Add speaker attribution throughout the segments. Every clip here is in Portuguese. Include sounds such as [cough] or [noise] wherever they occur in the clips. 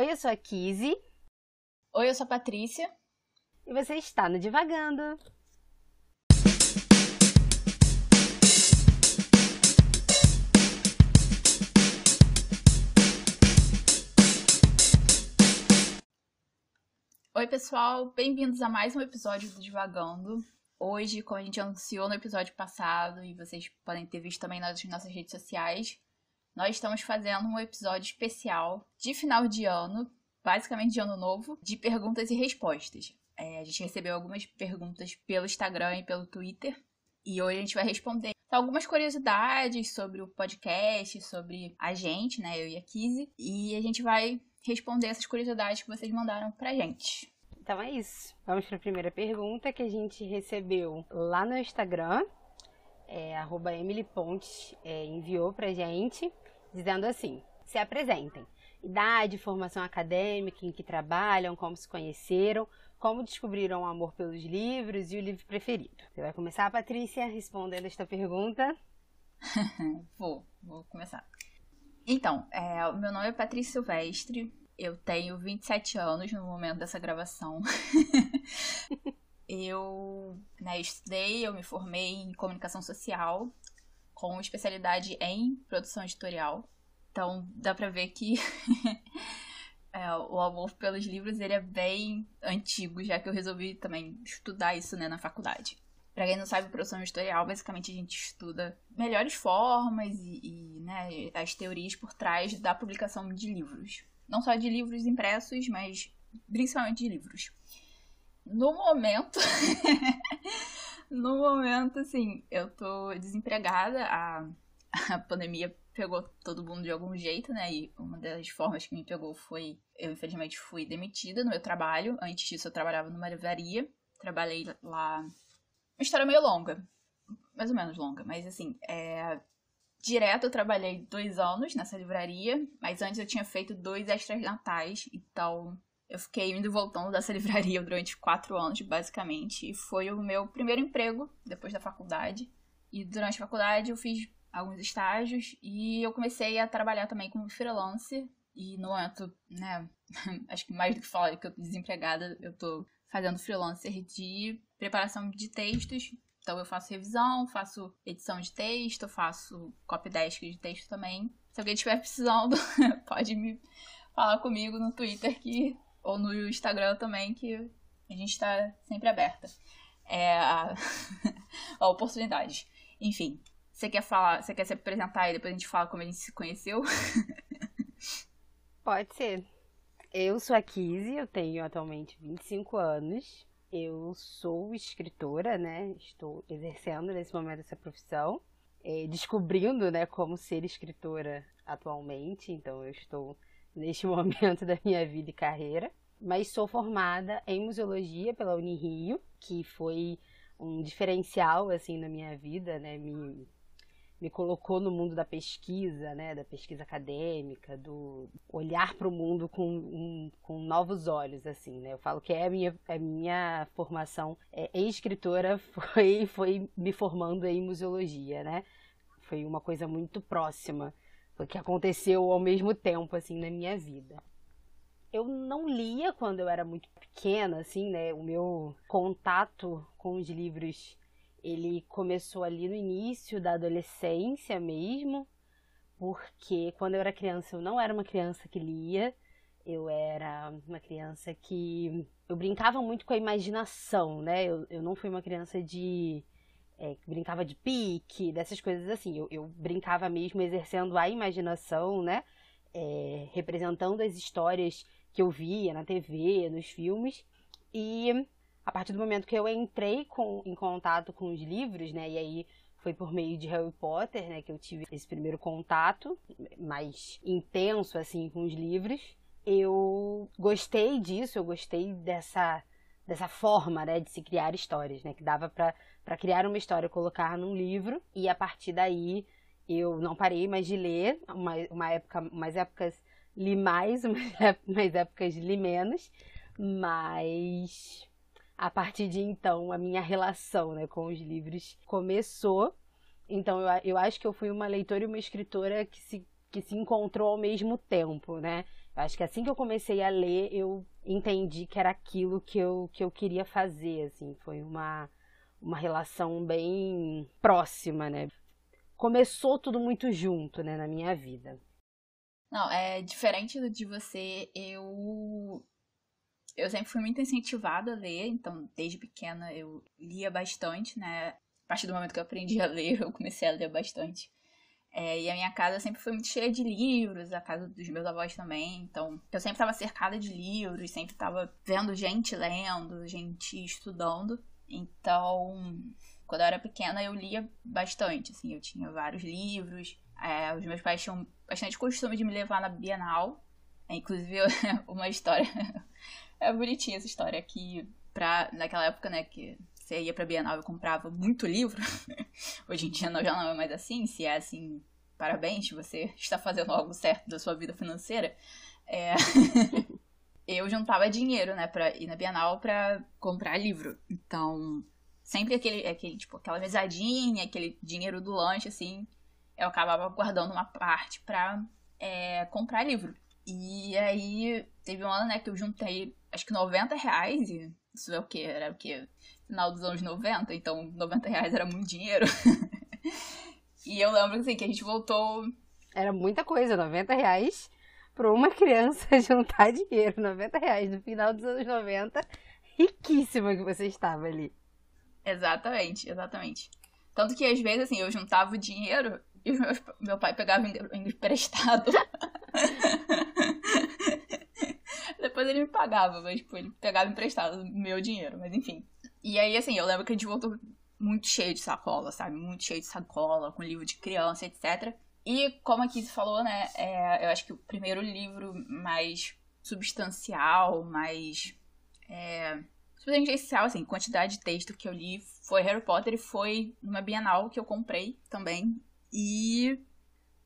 Speaker 1: Oi, eu sou a Kizzy.
Speaker 2: Oi, eu sou a Patrícia.
Speaker 1: E você está no Divagando.
Speaker 2: Oi, pessoal, bem-vindos a mais um episódio do Divagando. Hoje, como a gente anunciou no episódio passado, e vocês podem ter visto também nas nossas redes sociais, nós estamos fazendo um episódio especial de final de ano, basicamente de ano novo, de perguntas e respostas. É, a gente recebeu algumas perguntas pelo Instagram e pelo Twitter, e hoje a gente vai responder algumas curiosidades sobre o podcast, sobre a gente, né, eu e a Kizzy, e a gente vai responder essas curiosidades que vocês mandaram pra gente.
Speaker 1: Então é isso. Vamos para a primeira pergunta que a gente recebeu lá no Instagram. É, arroba Emily Pontes é, enviou pra gente, dizendo assim: se apresentem. Idade, formação acadêmica, em que trabalham, como se conheceram, como descobriram o amor pelos livros e o livro preferido. Você vai começar, Patrícia, respondendo esta pergunta? [laughs]
Speaker 2: vou, vou começar. Então, é, meu nome é Patrícia Silvestre, eu tenho 27 anos no momento dessa gravação. [laughs] eu né, estudei, eu me formei em comunicação social, com especialidade em produção editorial. Então dá pra ver que [laughs] é, o amor pelos livros ele é bem antigo, já que eu resolvi também estudar isso né, na faculdade. Pra quem não sabe, produção editorial, basicamente a gente estuda melhores formas e, e né, as teorias por trás da publicação de livros. Não só de livros impressos, mas principalmente de livros. No momento, [laughs] no momento, assim, eu tô desempregada, a, a pandemia pegou todo mundo de algum jeito, né? E uma das formas que me pegou foi, eu infelizmente fui demitida no meu trabalho. Antes disso eu trabalhava numa livraria, trabalhei lá uma história meio longa. Mais ou menos longa, mas assim, é... Direto eu trabalhei dois anos nessa livraria, mas antes eu tinha feito dois extras natais, então eu fiquei indo e voltando dessa [laughs] livraria durante quatro anos, basicamente, e foi o meu primeiro emprego depois da faculdade. E durante a faculdade eu fiz alguns estágios e eu comecei a trabalhar também como freelancer. E no momento, né, [laughs] acho que mais do que falar que eu tô desempregada, eu tô fazendo freelancer de preparação de textos. Então eu faço revisão, faço edição de texto, faço copy desk de texto também. Se alguém estiver precisando, [laughs] pode me falar comigo no Twitter que, ou no Instagram também, que a gente está sempre aberta é, a, [laughs] a oportunidades. Enfim, você quer falar, você quer se apresentar e depois a gente fala como a gente se conheceu? [laughs]
Speaker 1: Pode ser. Eu sou a Kizzy, eu tenho atualmente 25 anos. Eu sou escritora, né? Estou exercendo nesse momento essa profissão, é, descobrindo, né, como ser escritora atualmente. Então, eu estou neste [laughs] momento da minha vida e carreira. Mas sou formada em museologia pela Unirio, que foi um diferencial assim na minha vida, né? Me me colocou no mundo da pesquisa, né, da pesquisa acadêmica, do olhar para o mundo com, um, com novos olhos, assim, né? Eu falo que é a minha, a minha formação é, em escritora [laughs] foi, foi me formando em museologia, né? Foi uma coisa muito próxima, que aconteceu ao mesmo tempo, assim, na minha vida. Eu não lia quando eu era muito pequena, assim, né? O meu contato com os livros ele começou ali no início da adolescência mesmo, porque quando eu era criança eu não era uma criança que lia, eu era uma criança que eu brincava muito com a imaginação, né? Eu, eu não fui uma criança de é, brincava de pique, dessas coisas assim. Eu, eu brincava mesmo exercendo a imaginação, né? É, representando as histórias que eu via na TV, nos filmes. E a partir do momento que eu entrei com, em contato com os livros, né? E aí foi por meio de Harry Potter, né, que eu tive esse primeiro contato mais intenso assim com os livros. Eu gostei disso, eu gostei dessa dessa forma, né, de se criar histórias, né, que dava para para criar uma história, colocar num livro e a partir daí eu não parei mais de ler, uma, uma época, umas épocas li mais, [laughs] umas épocas li menos, mas a partir de então, a minha relação né, com os livros começou. Então, eu, eu acho que eu fui uma leitora e uma escritora que se que se encontrou ao mesmo tempo, né? Eu acho que assim que eu comecei a ler, eu entendi que era aquilo que eu, que eu queria fazer, assim. Foi uma, uma relação bem próxima, né? Começou tudo muito junto, né, na minha vida.
Speaker 2: Não, é diferente de você, eu eu sempre fui muito incentivada a ler, então desde pequena eu lia bastante, né? A partir do momento que eu aprendi a ler, eu comecei a ler bastante. É, e a minha casa sempre foi muito cheia de livros, a casa dos meus avós também. Então, eu sempre estava cercada de livros, sempre estava vendo gente lendo, gente estudando. Então, quando eu era pequena, eu lia bastante, assim, eu tinha vários livros. É, os meus pais tinham bastante costume de me levar na Bienal. É, inclusive, [laughs] uma história. [laughs] é bonitinha essa história que, pra, naquela época, né, que você ia pra Bienal e comprava muito livro. [laughs] Hoje em dia não, já não é mais assim. Se é assim, parabéns, você está fazendo algo certo da sua vida financeira. É... eu juntava dinheiro, né, pra ir na Bienal pra comprar livro. Então, sempre aquele, aquele tipo, aquela mesadinha, aquele dinheiro do lanche, assim, eu acabava guardando uma parte pra é, comprar livro. E aí, teve um ano, né, que eu juntei, acho que 90 reais, e isso é o que? Era o que? final dos anos 90, então 90 reais era muito dinheiro. [laughs] e eu lembro assim, que a gente voltou.
Speaker 1: Era muita coisa, 90 reais para uma criança [laughs] juntar dinheiro. 90 reais no final dos anos 90. Riquíssima que você estava ali.
Speaker 2: Exatamente, exatamente. Tanto que às vezes, assim, eu juntava o dinheiro e meu, meu pai pegava emprestado. [laughs] Depois ele me pagava, mas tipo, ele pegava emprestado meu dinheiro, mas enfim. E aí, assim, eu lembro que a gente voltou muito cheio de sacola, sabe? Muito cheio de sacola, com livro de criança, etc. E como a Kizzy falou, né? É, eu acho que o primeiro livro mais substancial, mais. É, substancial, assim, quantidade de texto que eu li foi Harry Potter e foi numa Bienal que eu comprei também. E.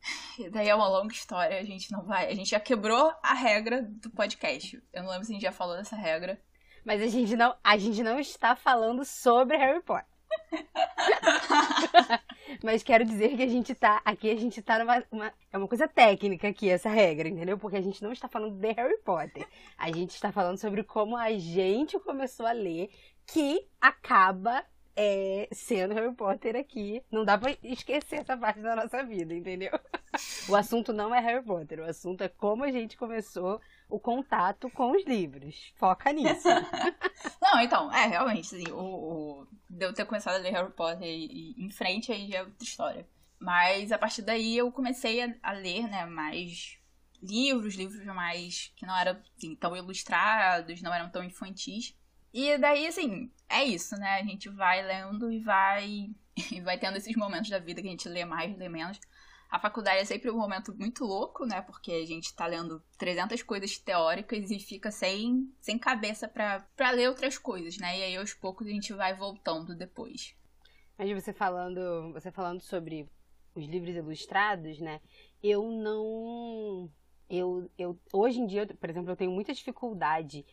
Speaker 2: [laughs] daí é uma longa história, a gente não vai. A gente já quebrou a regra do podcast. Eu não lembro se a gente já falou dessa regra.
Speaker 1: Mas a gente não, a gente não está falando sobre Harry Potter. [laughs] Mas quero dizer que a gente tá. Aqui a gente tá numa. Uma, é uma coisa técnica aqui, essa regra, entendeu? Porque a gente não está falando de Harry Potter. A gente está falando sobre como a gente começou a ler, que acaba é, sendo Harry Potter aqui. Não dá pra esquecer essa parte da nossa vida, entendeu? [laughs] O assunto não é Harry Potter, o assunto é como a gente começou o contato com os livros. Foca nisso. [laughs]
Speaker 2: Não, então, é, realmente, assim, o, o, de eu ter começado a ler Harry Potter e, e, em frente aí já é outra história. Mas a partir daí eu comecei a, a ler, né, mais livros, livros mais que não eram assim, tão ilustrados, não eram tão infantis. E daí, assim, é isso, né? A gente vai lendo e vai, [laughs] e vai tendo esses momentos da vida que a gente lê mais, lê menos. A faculdade é sempre um momento muito louco, né? Porque a gente tá lendo 300 coisas teóricas e fica sem, sem cabeça para ler outras coisas, né? E aí aos poucos a gente vai voltando depois.
Speaker 1: Mas você falando, você falando sobre os livros ilustrados, né? Eu não eu, eu hoje em dia, por exemplo, eu tenho muita dificuldade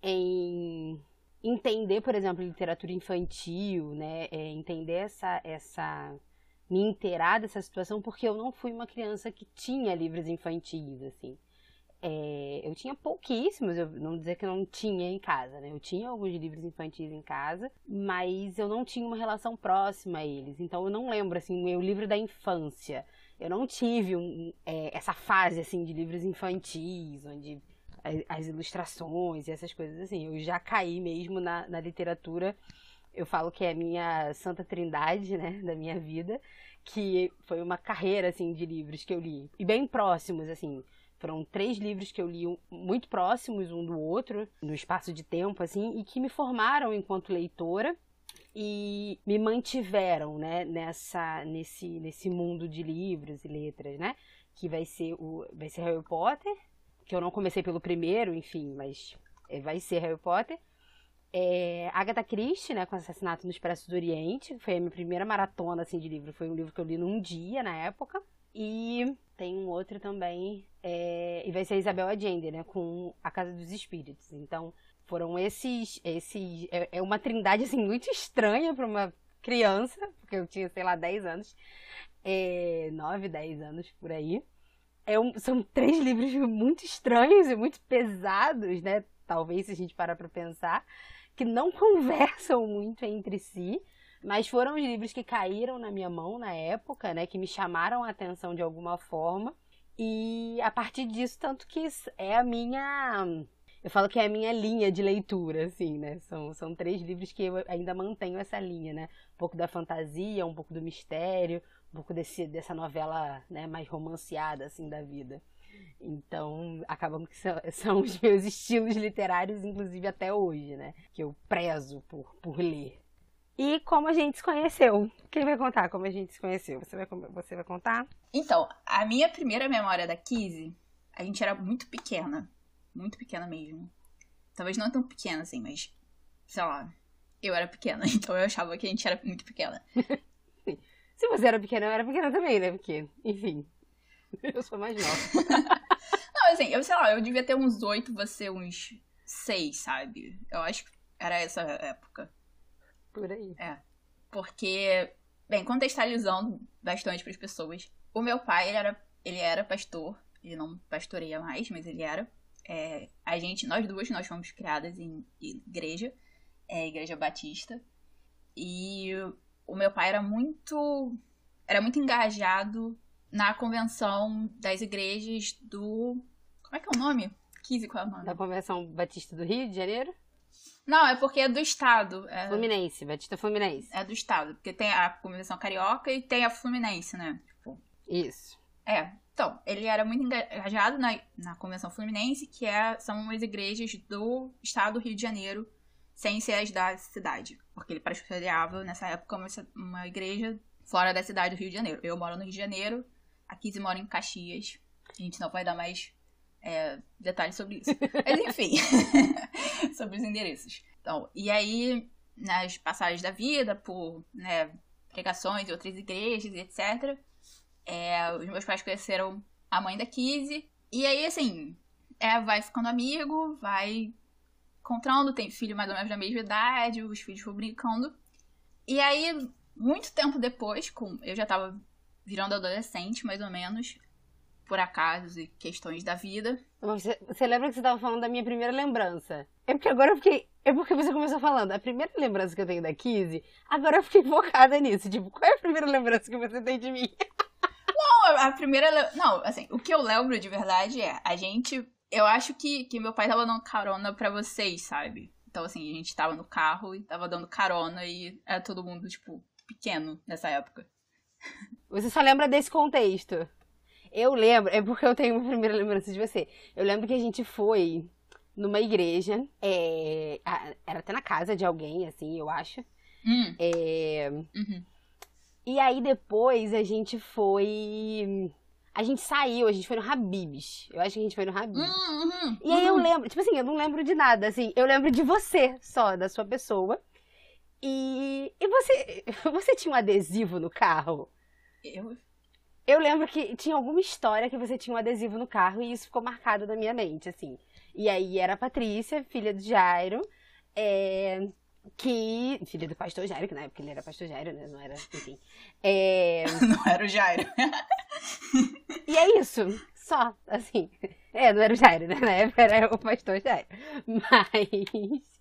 Speaker 1: em entender, por exemplo, literatura infantil, né? É, entender essa essa me inteirar dessa situação porque eu não fui uma criança que tinha livros infantis, assim. É, eu tinha pouquíssimos, eu não dizer que eu não tinha em casa, né? Eu tinha alguns livros infantis em casa, mas eu não tinha uma relação próxima a eles. Então eu não lembro, assim, o meu livro da infância. Eu não tive um, é, essa fase, assim, de livros infantis, onde as, ilustrações e essas coisas, assim. Eu já caí mesmo na, na literatura eu falo que é a minha santa trindade, né, [laughs] da minha vida, que foi uma carreira, assim, de livros que eu li. E bem próximos, assim. Foram três livros que eu li muito próximos um do outro, no espaço de tempo, assim, e que me formaram enquanto leitora e me mantiveram, né, nessa, nesse, nesse mundo de livros e letras, né, que vai ser o, vai ser Harry Potter, que eu não comecei pelo primeiro, enfim, mas é, vai ser Harry Potter, é, Agatha Christie, né, com Assassinato no Expresso do Oriente, foi a minha primeira maratona assim, de livro, foi um livro que eu li num dia na época. E tem um outro também, é, e vai ser Isabel Allende, né, com A Casa dos Espíritos. Então, foram esses, esses é, é uma trindade assim muito estranha para uma criança, porque eu tinha, sei lá, 10 anos, é, 9, 10 anos por aí. é um, são três livros muito estranhos e muito pesados, né? Talvez se a gente parar para pensar, que não [laughs] conversam muito entre si, mas foram os livros que caíram na minha mão na época, né? Que me chamaram a atenção de alguma forma. E a partir disso, tanto que é a minha. Eu falo que é a minha linha de leitura, assim, né? São, são três livros que eu ainda mantenho essa linha, né? Um pouco da fantasia, um pouco do mistério, um pouco desse, dessa novela né, mais romanceada, assim, da vida. Então, acabam que são, [laughs] são, os meus estilos literários, inclusive até hoje, né? Que eu prezo por, por ler. E como a gente se conheceu. Quem vai contar como a gente se conheceu? Você vai, você vai contar?
Speaker 2: Então, a minha primeira memória da Kizzy, a gente era muito pequena. Muito pequena mesmo. Talvez não tão pequena assim, mas, sei lá, eu era pequena, [laughs] então eu achava que a gente era muito pequena. [laughs]
Speaker 1: Se você era pequena, eu era pequena também, né? Porque, enfim, [laughs] eu sou mais nova. [laughs]
Speaker 2: não, assim, eu sei lá, eu devia ter uns oito, você uns seis, sabe? Eu acho que era essa época.
Speaker 1: Por aí.
Speaker 2: É. Porque, bem, contextualizando bastante para as pessoas, o meu pai, ele era, ele era pastor, ele não pastoreia mais, mas ele era. É, a gente, nós duas, nós fomos criadas em igreja, é, igreja batista. E o meu pai era muito era muito engajado na convenção das igrejas do como é que é o nome? Kizzy, qual é o nome?
Speaker 1: Da Convenção Batista do Rio de Janeiro?
Speaker 2: Não, é porque é do estado. É...
Speaker 1: Fluminense, Batista Fluminense.
Speaker 2: É do estado, porque tem a Convenção Carioca e tem a Fluminense, né? Tipo...
Speaker 1: Isso.
Speaker 2: É. Então, ele era muito engajado na, na Convenção Fluminense, que é, são as igrejas do estado do Rio de Janeiro, sem ser as da cidade. Porque ele pastoreava, nessa época, uma, uma igreja fora da cidade do Rio de Janeiro. Eu moro no Rio de Janeiro, a Kizzy mora em Caxias. A gente não vai dar mais é, detalhes sobre isso. Mas enfim, [laughs] sobre os endereços. Então, e aí, nas passagens da vida, por né, pregações em outras igrejas, etc., é, os meus pais conheceram a mãe da Kizzy. E aí, assim, é, vai ficando amigo, vai encontrando, tem filho mais ou menos da mesma idade, os filhos foram brincando. E aí, muito tempo depois, com eu já tava virando adolescente, mais ou menos, por acasos e questões da vida.
Speaker 1: Você, você lembra que você tava falando da minha primeira lembrança? É porque agora eu fiquei. É porque você começou falando. A primeira lembrança que eu tenho da Kizzy, agora eu fiquei focada nisso. Tipo, qual é a primeira lembrança que você tem de mim? [laughs]
Speaker 2: Não, a primeira. Não, assim, o que eu lembro de verdade é a gente eu acho que, que meu pai tava dando carona para vocês, sabe? Então, assim, a gente tava no carro e tava dando carona e era todo mundo, tipo, pequeno nessa época.
Speaker 1: Você só lembra desse contexto? Eu lembro, é porque eu tenho uma primeira lembrança de você. Eu lembro que a gente foi numa igreja, é, era até na casa de alguém, assim, eu acho.
Speaker 2: Hum.
Speaker 1: É,
Speaker 2: uhum.
Speaker 1: E aí depois a gente foi a gente saiu, a gente foi no Habibs. Eu acho que a gente foi no Habibs.
Speaker 2: Uhum,
Speaker 1: e aí eu lembro, tipo assim, eu não lembro de nada, assim. Eu lembro de você só, da sua pessoa. E, e você, [laughs] você tinha um adesivo no carro?
Speaker 2: Eu?
Speaker 1: Eu lembro que tinha alguma história que você tinha um adesivo no carro e isso ficou marcado na minha mente, assim. E aí era a Patrícia, filha do Jairo, é, que. Filha do pastor Jairo, que na época ele era pastor Jairo, né? Não era, enfim. É... [laughs]
Speaker 2: não era o Jairo. [laughs]
Speaker 1: e é isso. Só, assim. É, não era o Jairo, né? Na época era o pastor Jairo. Mas.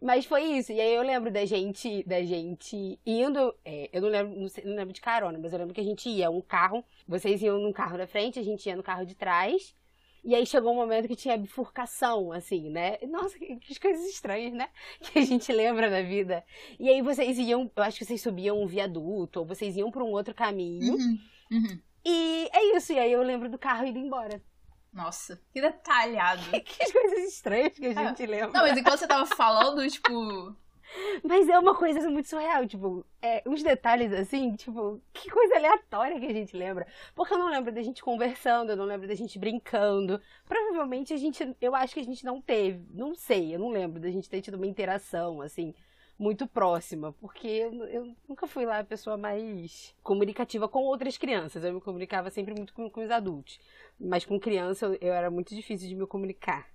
Speaker 1: Mas foi isso. E aí eu lembro da gente, da gente indo. É, eu não lembro, não, sei, não, lembro de carona, mas eu lembro que a gente ia um carro. Vocês iam num carro da frente, a gente ia no carro de trás. E aí chegou um momento que tinha bifurcação, assim, né? Nossa, que, que coisas estranhas, né? [laughs] Que a gente lembra da vida. E aí vocês iam, eu acho que vocês subiam um viaduto, ou vocês iam para um outro caminho.
Speaker 2: Uhum, uhum.
Speaker 1: E é isso, e aí eu lembro do carro indo embora.
Speaker 2: Nossa, que detalhado. [laughs]
Speaker 1: que, coisas estranhas que a é. gente lembra.
Speaker 2: Não, mas enquanto você tava falando, tipo, [laughs]
Speaker 1: mas é uma coisa muito surreal, tipo, é, uns detalhes assim, tipo, que coisa aleatória que a gente lembra. Porque eu não lembro da gente conversando, eu não lembro da gente brincando. Provavelmente a gente, eu acho que a gente não teve, não sei, eu não lembro da gente ter tido uma interação, assim, muito próxima, porque eu, eu nunca fui lá a pessoa mais comunicativa com outras crianças. Eu me comunicava sempre muito com, com os adultos. Mas com criança eu, eu era muito difícil de me comunicar.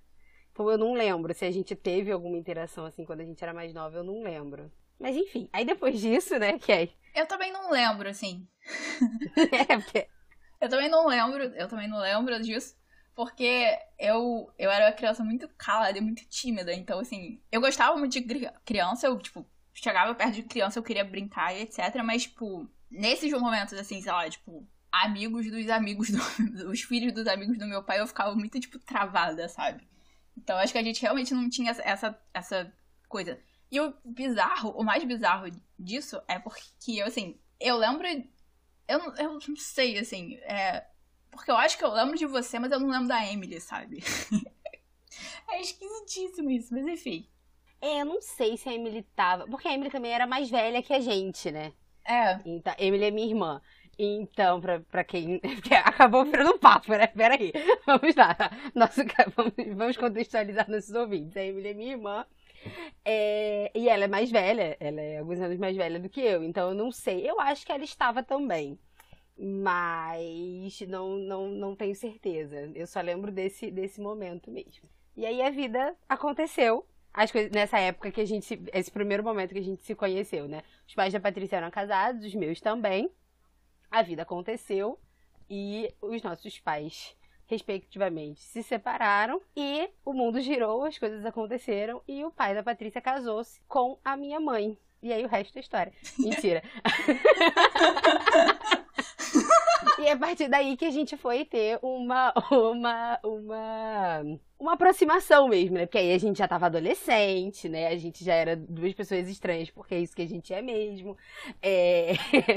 Speaker 1: Então eu não lembro se a gente teve alguma interação assim quando a gente era mais nova, eu não lembro. Mas enfim, aí depois disso, né, que
Speaker 2: Eu também não lembro, assim. [laughs]
Speaker 1: é, porque...
Speaker 2: Eu também não lembro, eu também não lembro disso. Porque eu, eu era uma criança muito calada e muito tímida. Então, assim, eu gostava muito de criança. Eu, tipo, chegava perto de criança, eu queria brincar e etc. Mas, tipo, nesses momentos, assim, sei lá, tipo, amigos dos amigos, do, [laughs] os filhos dos amigos do meu pai, eu ficava muito, tipo, travada, sabe? Então, acho que a gente realmente não tinha essa, essa coisa. E o bizarro, o mais bizarro disso é porque, assim, eu lembro. Eu, eu não sei, assim, é, porque eu acho que eu lembro de você, mas eu não lembro da Emily, sabe? [laughs] é esquisitíssimo isso, mas enfim.
Speaker 1: É, eu não sei se a Emily tava. Porque a Emily também era mais velha que a gente, né?
Speaker 2: É.
Speaker 1: Então, Emily é minha irmã. Então, pra, pra quem. [laughs] Acabou virando um papo, né? Peraí. [laughs] Vamos lá. Nossa, vamos, vamos contextualizar nossos ouvintes. A Emily é minha irmã. É, e ela é mais velha, ela é alguns anos mais velha do que eu, então eu não sei. Eu acho que ela estava também mas não, não, não tenho certeza. Eu só lembro desse, desse momento mesmo. E aí a vida aconteceu. As coisas, nessa época que a gente. Esse primeiro momento que a gente se conheceu, né? Os pais da Patrícia eram casados, os meus também. A vida aconteceu e os nossos pais, respectivamente, se separaram e o mundo girou, as coisas aconteceram e o pai da Patrícia casou-se com a minha mãe. E aí o resto é história. Mentira. [laughs] é a partir daí que a gente foi ter uma, uma, uma, uma aproximação mesmo, né? Porque aí a gente já tava adolescente, né? A gente já era duas pessoas estranhas, porque é isso que a gente é mesmo. É...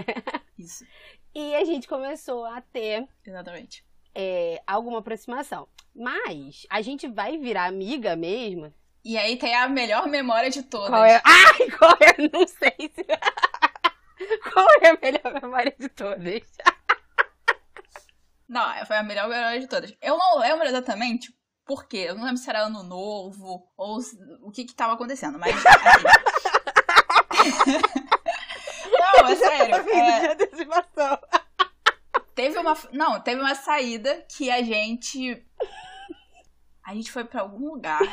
Speaker 1: [laughs]
Speaker 2: Isso.
Speaker 1: E a gente começou a ter.
Speaker 2: Exatamente.
Speaker 1: É, alguma aproximação. Mas a gente vai virar amiga mesmo.
Speaker 2: E aí tem a melhor memória de todas.
Speaker 1: Qual é? [laughs] Ai, qual é? Não sei se. [laughs] qual é a melhor memória de todas?
Speaker 2: Não, foi a melhor memória de todas. Eu não lembro exatamente por quê. Eu não lembro se era ano novo ou o que que tava acontecendo, mas. [laughs] Assim... [laughs] não, é sério. É... Teve uma. Não, teve uma saída que a gente. A gente foi pra algum lugar. [laughs]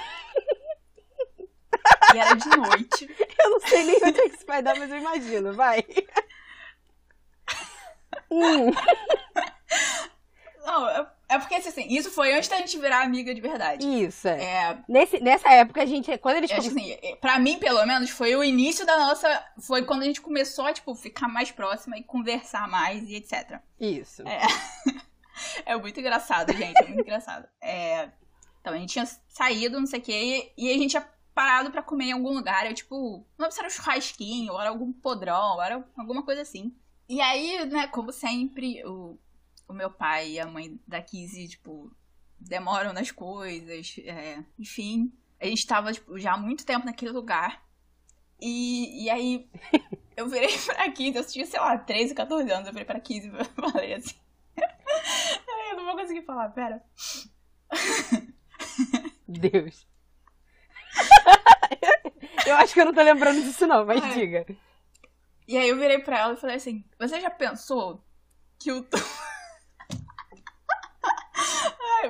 Speaker 2: E era de noite.
Speaker 1: Eu não sei nem onde é que isso vai dar, mas eu imagino, vai. hum.
Speaker 2: Não, é, é porque assim, isso foi antes da gente virar amiga de verdade.
Speaker 1: Isso,
Speaker 2: é. é...
Speaker 1: Nesse, nessa época a gente. Quando eles
Speaker 2: acho assim, pra mim, pelo menos, foi o início da nossa. Foi quando a gente começou a, tipo, ficar mais próxima e conversar mais e etc.
Speaker 1: Isso.
Speaker 2: É, [laughs] é muito engraçado, gente. É muito engraçado. É... Então, a gente tinha saído, não sei o quê, e, e a gente tinha parado para comer em algum lugar. Eu, tipo, não se era um churrasquinho, ou era algum podrão, ou era alguma coisa assim. E aí, né, como sempre, o, o meu pai e a mãe da Kizzy, tipo, demoram nas coisas, é, enfim. A gente tava, tipo, já há muito tempo naquele lugar. E, e aí, [laughs] eu virei pra Kizzy, eu tinha, sei lá, 13, 14 anos, eu virei pra Kizzy e [laughs] falei assim... eu não vou conseguir falar, pera.
Speaker 1: Deus. eu acho que eu não tô lembrando disso não, mas é. diga.
Speaker 2: E aí eu virei pra ela e falei assim, você já pensou que o...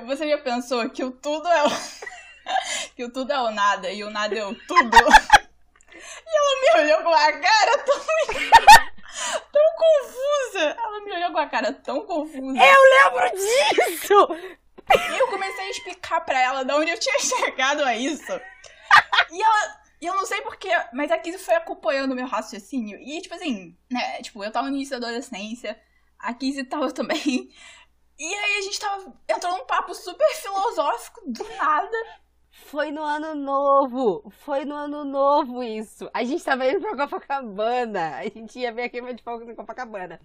Speaker 2: Você já pensou que o tudo é o. [laughs] que o tudo é o nada e o nada é o tudo? e ela me olhou com a cara tão. [laughs] tão confusa. Ela me olhou com a cara tão confusa.
Speaker 1: Eu lembro disso!
Speaker 2: E eu comecei a explicar pra ela de onde eu tinha [laughs] chegado a isso. E ela. E eu não sei porquê, mas a Kizzy foi acompanhando o meu raciocínio. E, tipo assim, né? Tipo, eu tava no início da adolescência, a Kizzy tava também. E aí a gente tava entrando num papo super filosófico do nada.
Speaker 1: Foi no ano novo! Foi no ano novo isso! A gente tava indo pra Copacabana. A gente ia ver a queima de fogo em Copacabana.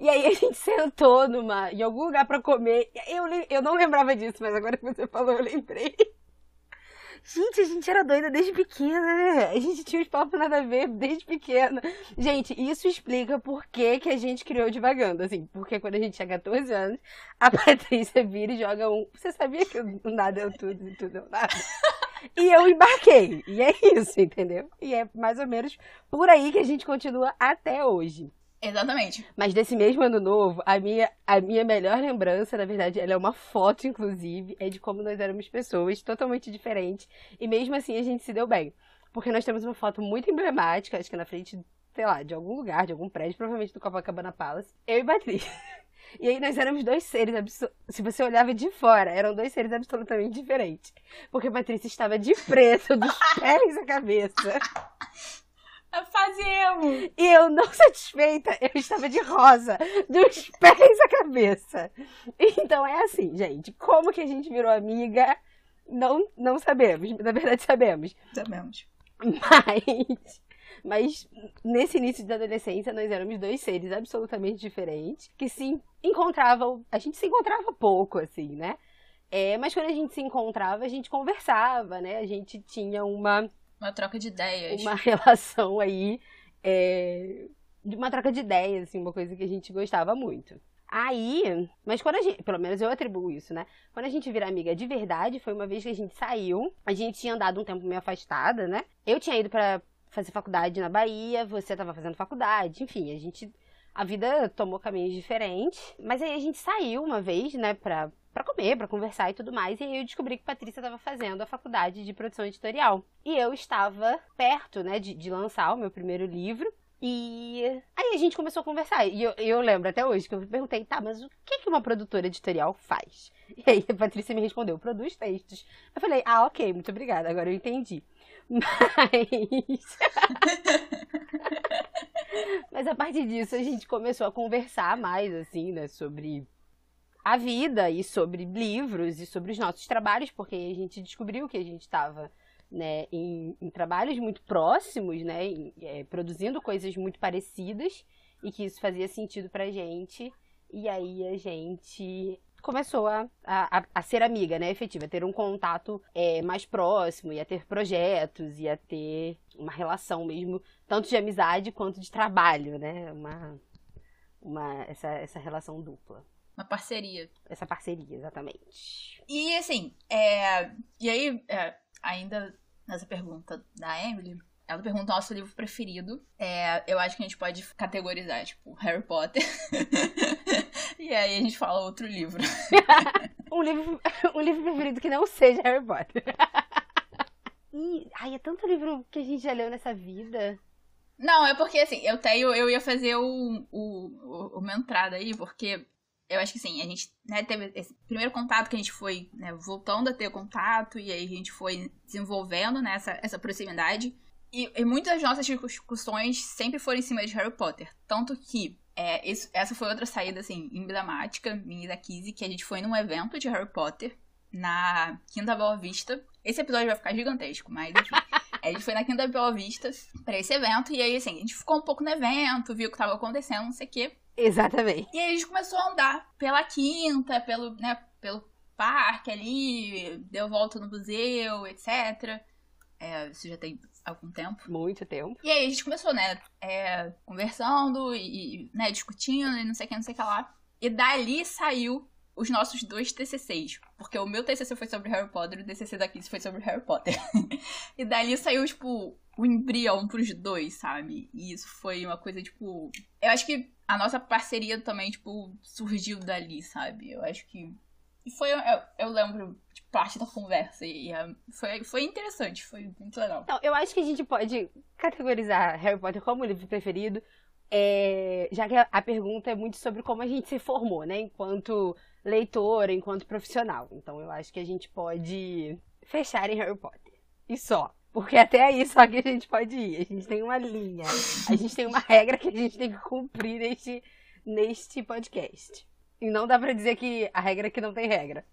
Speaker 1: E aí a gente [laughs] sentou numa, em algum lugar pra comer. Eu, eu não lembrava disso, mas agora que você falou, eu lembrei. Gente, a gente era doida desde pequena, né? A gente tinha os papos nada a ver desde pequena. Gente, isso explica por que, que a gente criou devagando, assim. Porque quando a gente tinha 14 anos, a [laughs] Patrícia vira e joga um. Você sabia que o nada é o tudo e tudo é o nada? E eu embarquei. E é isso, entendeu? E é mais ou menos por aí que a gente continua até hoje.
Speaker 2: Exatamente.
Speaker 1: Mas desse mesmo ano novo, a minha, a minha melhor lembrança, na verdade, ela é uma foto, inclusive, é de como nós éramos pessoas totalmente diferentes. E mesmo assim a gente se deu bem. Porque nós temos uma foto muito emblemática, acho que na frente, sei lá, de algum lugar, de algum prédio, provavelmente do Copacabana Palace. Eu e Patrícia. [laughs] E aí nós éramos dois seres, se você olhava de fora, eram dois seres absolutamente diferentes. Porque Patrícia estava de preto, dos [laughs] pés à cabeça.
Speaker 2: Fazemos!
Speaker 1: E eu, não satisfeita, eu estava de rosa, dos pés à cabeça. Então é assim, gente, como que a gente virou amiga? Não, não sabemos. Na verdade, sabemos.
Speaker 2: Sabemos.
Speaker 1: Mas mas nesse início da adolescência, nós éramos dois seres absolutamente diferentes, que se encontravam. A gente se encontrava pouco, assim, né? É, mas quando a gente se encontrava, a gente conversava, né? A gente tinha uma.
Speaker 2: Uma troca de ideias.
Speaker 1: Uma [laughs] relação aí. É, de uma troca de ideias, assim, uma coisa que a gente gostava muito. Aí, mas quando a gente, pelo menos eu atribuo isso, né? Quando a gente vira amiga de verdade, foi uma vez que a gente saiu, a gente tinha andado um tempo meio afastada, né? Eu tinha ido para fazer faculdade na Bahia, você estava fazendo faculdade, enfim, a gente. A vida tomou caminhos diferentes. Mas aí a gente saiu uma vez, né, pra, pra comer, pra conversar e tudo mais. E aí eu descobri que Patrícia estava fazendo a faculdade de produção editorial. E eu estava perto, né, de, de lançar o meu primeiro livro. E aí a gente começou a conversar. E eu, eu lembro até hoje que eu perguntei, tá, mas o que, que uma produtora editorial faz? [laughs] E aí a Patrícia me respondeu, produz textos. Eu falei, ah, ok, muito obrigada, agora eu entendi. [laughs] Mas. [laughs] Mas a partir disso a gente começou a conversar mais, assim, né, sobre a vida e sobre livros e sobre os nossos trabalhos, porque a gente descobriu que a gente estava né, em, em, trabalhos muito próximos, né, em, é, produzindo coisas muito parecidas e que isso fazia sentido pra gente. E aí a gente começou a, a, a ser amiga, né? Efetiva, a ter um contato é, mais próximo, e a ter projetos, e a ter uma relação mesmo, tanto de amizade quanto de trabalho, né? Uma, uma, essa, essa relação dupla.
Speaker 2: Uma parceria.
Speaker 1: Essa parceria, exatamente.
Speaker 2: E assim, é, e aí, é, ainda nessa pergunta da Emily, ela pergunta o nosso livro preferido. É, eu acho que a gente pode categorizar, tipo, Harry Potter. [laughs] e aí a gente fala outro livro. [laughs]
Speaker 1: um livro. Um livro preferido que não seja Harry Potter. [laughs] e, ai, é tanto livro que a gente já leu nessa vida.
Speaker 2: Não, é porque assim, eu tenho. Eu ia fazer o, o, uma entrada aí, porque eu acho que sim, a gente né, teve esse primeiro contato que a gente foi né, voltando a ter contato, e aí a gente foi desenvolvendo né, essa, essa proximidade. E, e, muitas das nossas discussões sempre foram em cima de Harry Potter. Tanto que é, isso, essa foi outra saída, assim, emblemática, minha e da Kizzy, que a gente foi num evento de Harry Potter na Quinta Boa Vista. Esse episódio vai ficar gigantesco, mas enfim. [laughs] a gente foi na Quinta Boa Vista pra esse evento, e aí, assim, a gente ficou um pouco no evento, viu o que tava acontecendo, não sei o quê.
Speaker 1: Exatamente.
Speaker 2: E aí a gente começou a andar pela Quinta, pelo, né, pelo parque ali, deu volta no museu, etc. É, isso já tem algum tempo.
Speaker 1: Muito tempo.
Speaker 2: E aí a gente começou, né, é, conversando e, né, discutindo e não sei o que, não sei o que lá. E dali saiu os nossos dois TCCs. Porque o meu TCC foi sobre Harry Potter e o TCC da Kiss foi sobre Harry Potter. [laughs] e dali saiu, tipo, o embrião pros dois, sabe? E isso foi uma coisa, tipo... Eu acho que a nossa parceria também, tipo, surgiu dali, sabe? Eu acho que... E foi... Eu, eu lembro parte da conversa. E, foi, foi interessante, foi muito legal.
Speaker 1: Então, eu acho que a gente pode categorizar Harry Potter como livro preferido, é, já que a, pergunta é muito sobre como a gente se formou, né? Enquanto leitora, enquanto profissional. Então, eu acho que a gente pode fechar em Harry Potter. E só. Porque até aí só que a gente pode ir. A gente tem uma linha. A gente tem uma regra que a gente tem que cumprir neste, neste podcast. E não dá pra dizer que a regra é que não tem regra.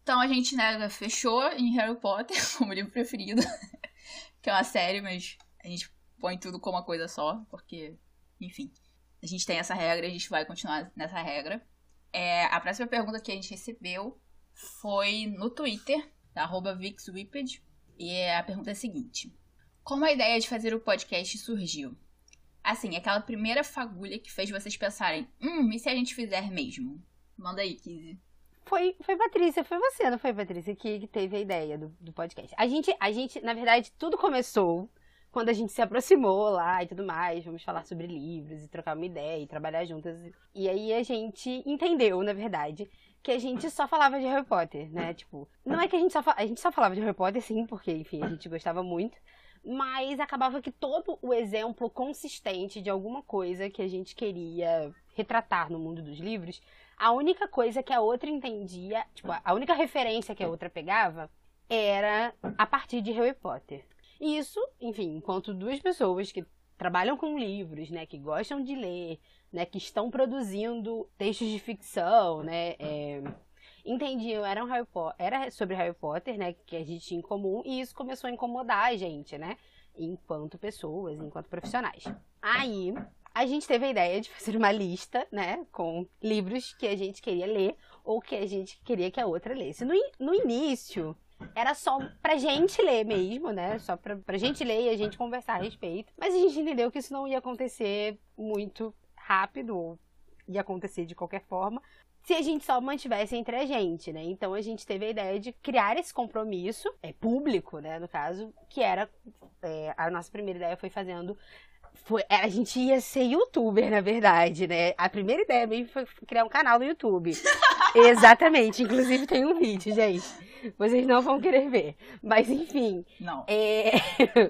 Speaker 2: Então a gente, né, fechou em Harry Potter [laughs] como livro preferido, [laughs] que é uma série, mas a gente põe tudo como uma coisa só, porque, enfim, a gente tem essa regra e a gente vai continuar nessa regra. É, a próxima pergunta que a gente recebeu foi no Twitter, da VixWipped, e a pergunta é a seguinte: Como a ideia de fazer o podcast surgiu? Assim, aquela primeira fagulha que fez vocês pensarem, hum, e se a gente fizer mesmo? Manda aí, Kizzy.
Speaker 1: Foi, foi Patrícia, foi você, não foi, Patrícia, que, que teve a ideia do, do podcast. A gente, a gente, na verdade, tudo começou quando a gente se aproximou lá e tudo mais, vamos falar sobre livros e trocar uma ideia e trabalhar juntas. E aí a gente entendeu, na verdade, que a gente só falava de Harry Potter, né? Tipo, não é que a gente só, a gente só falava de Harry Potter, sim, porque, enfim, a gente gostava muito. Mas acabava que todo o exemplo consistente de alguma coisa que a gente queria retratar no mundo dos livros, a única coisa que a outra entendia, tipo, a única referência que a outra pegava era a partir de Harry Potter. Isso, enfim, enquanto duas pessoas que trabalham com livros, né, que gostam de ler, né, que estão produzindo textos de ficção, né, é, entendiam, era, um Harry era sobre Harry Potter, né, que a gente tinha em comum, e isso começou a incomodar a gente, né, enquanto pessoas, enquanto profissionais. Aí, a gente teve a ideia de fazer uma lista, né, com livros que a gente queria ler ou que a gente queria que a outra lesse. No, no início, era só pra gente ler mesmo, né? Só pra, pra gente ler e a gente conversar a respeito. Mas a gente entendeu que isso não ia acontecer muito rápido, ou ia acontecer de qualquer forma, se a gente só mantivesse entre a gente, né? Então a gente teve a ideia de criar esse compromisso, é público, né, no caso, que era é, a nossa primeira ideia foi fazendo foi, é, a gente ia ser youtuber, na verdade, né? A primeira ideia mesmo foi criar um canal no YouTube. [laughs] Exatamente. Inclusive tem um vídeo, gente. Vocês não vão querer ver. Mas enfim.
Speaker 2: Não.
Speaker 1: É...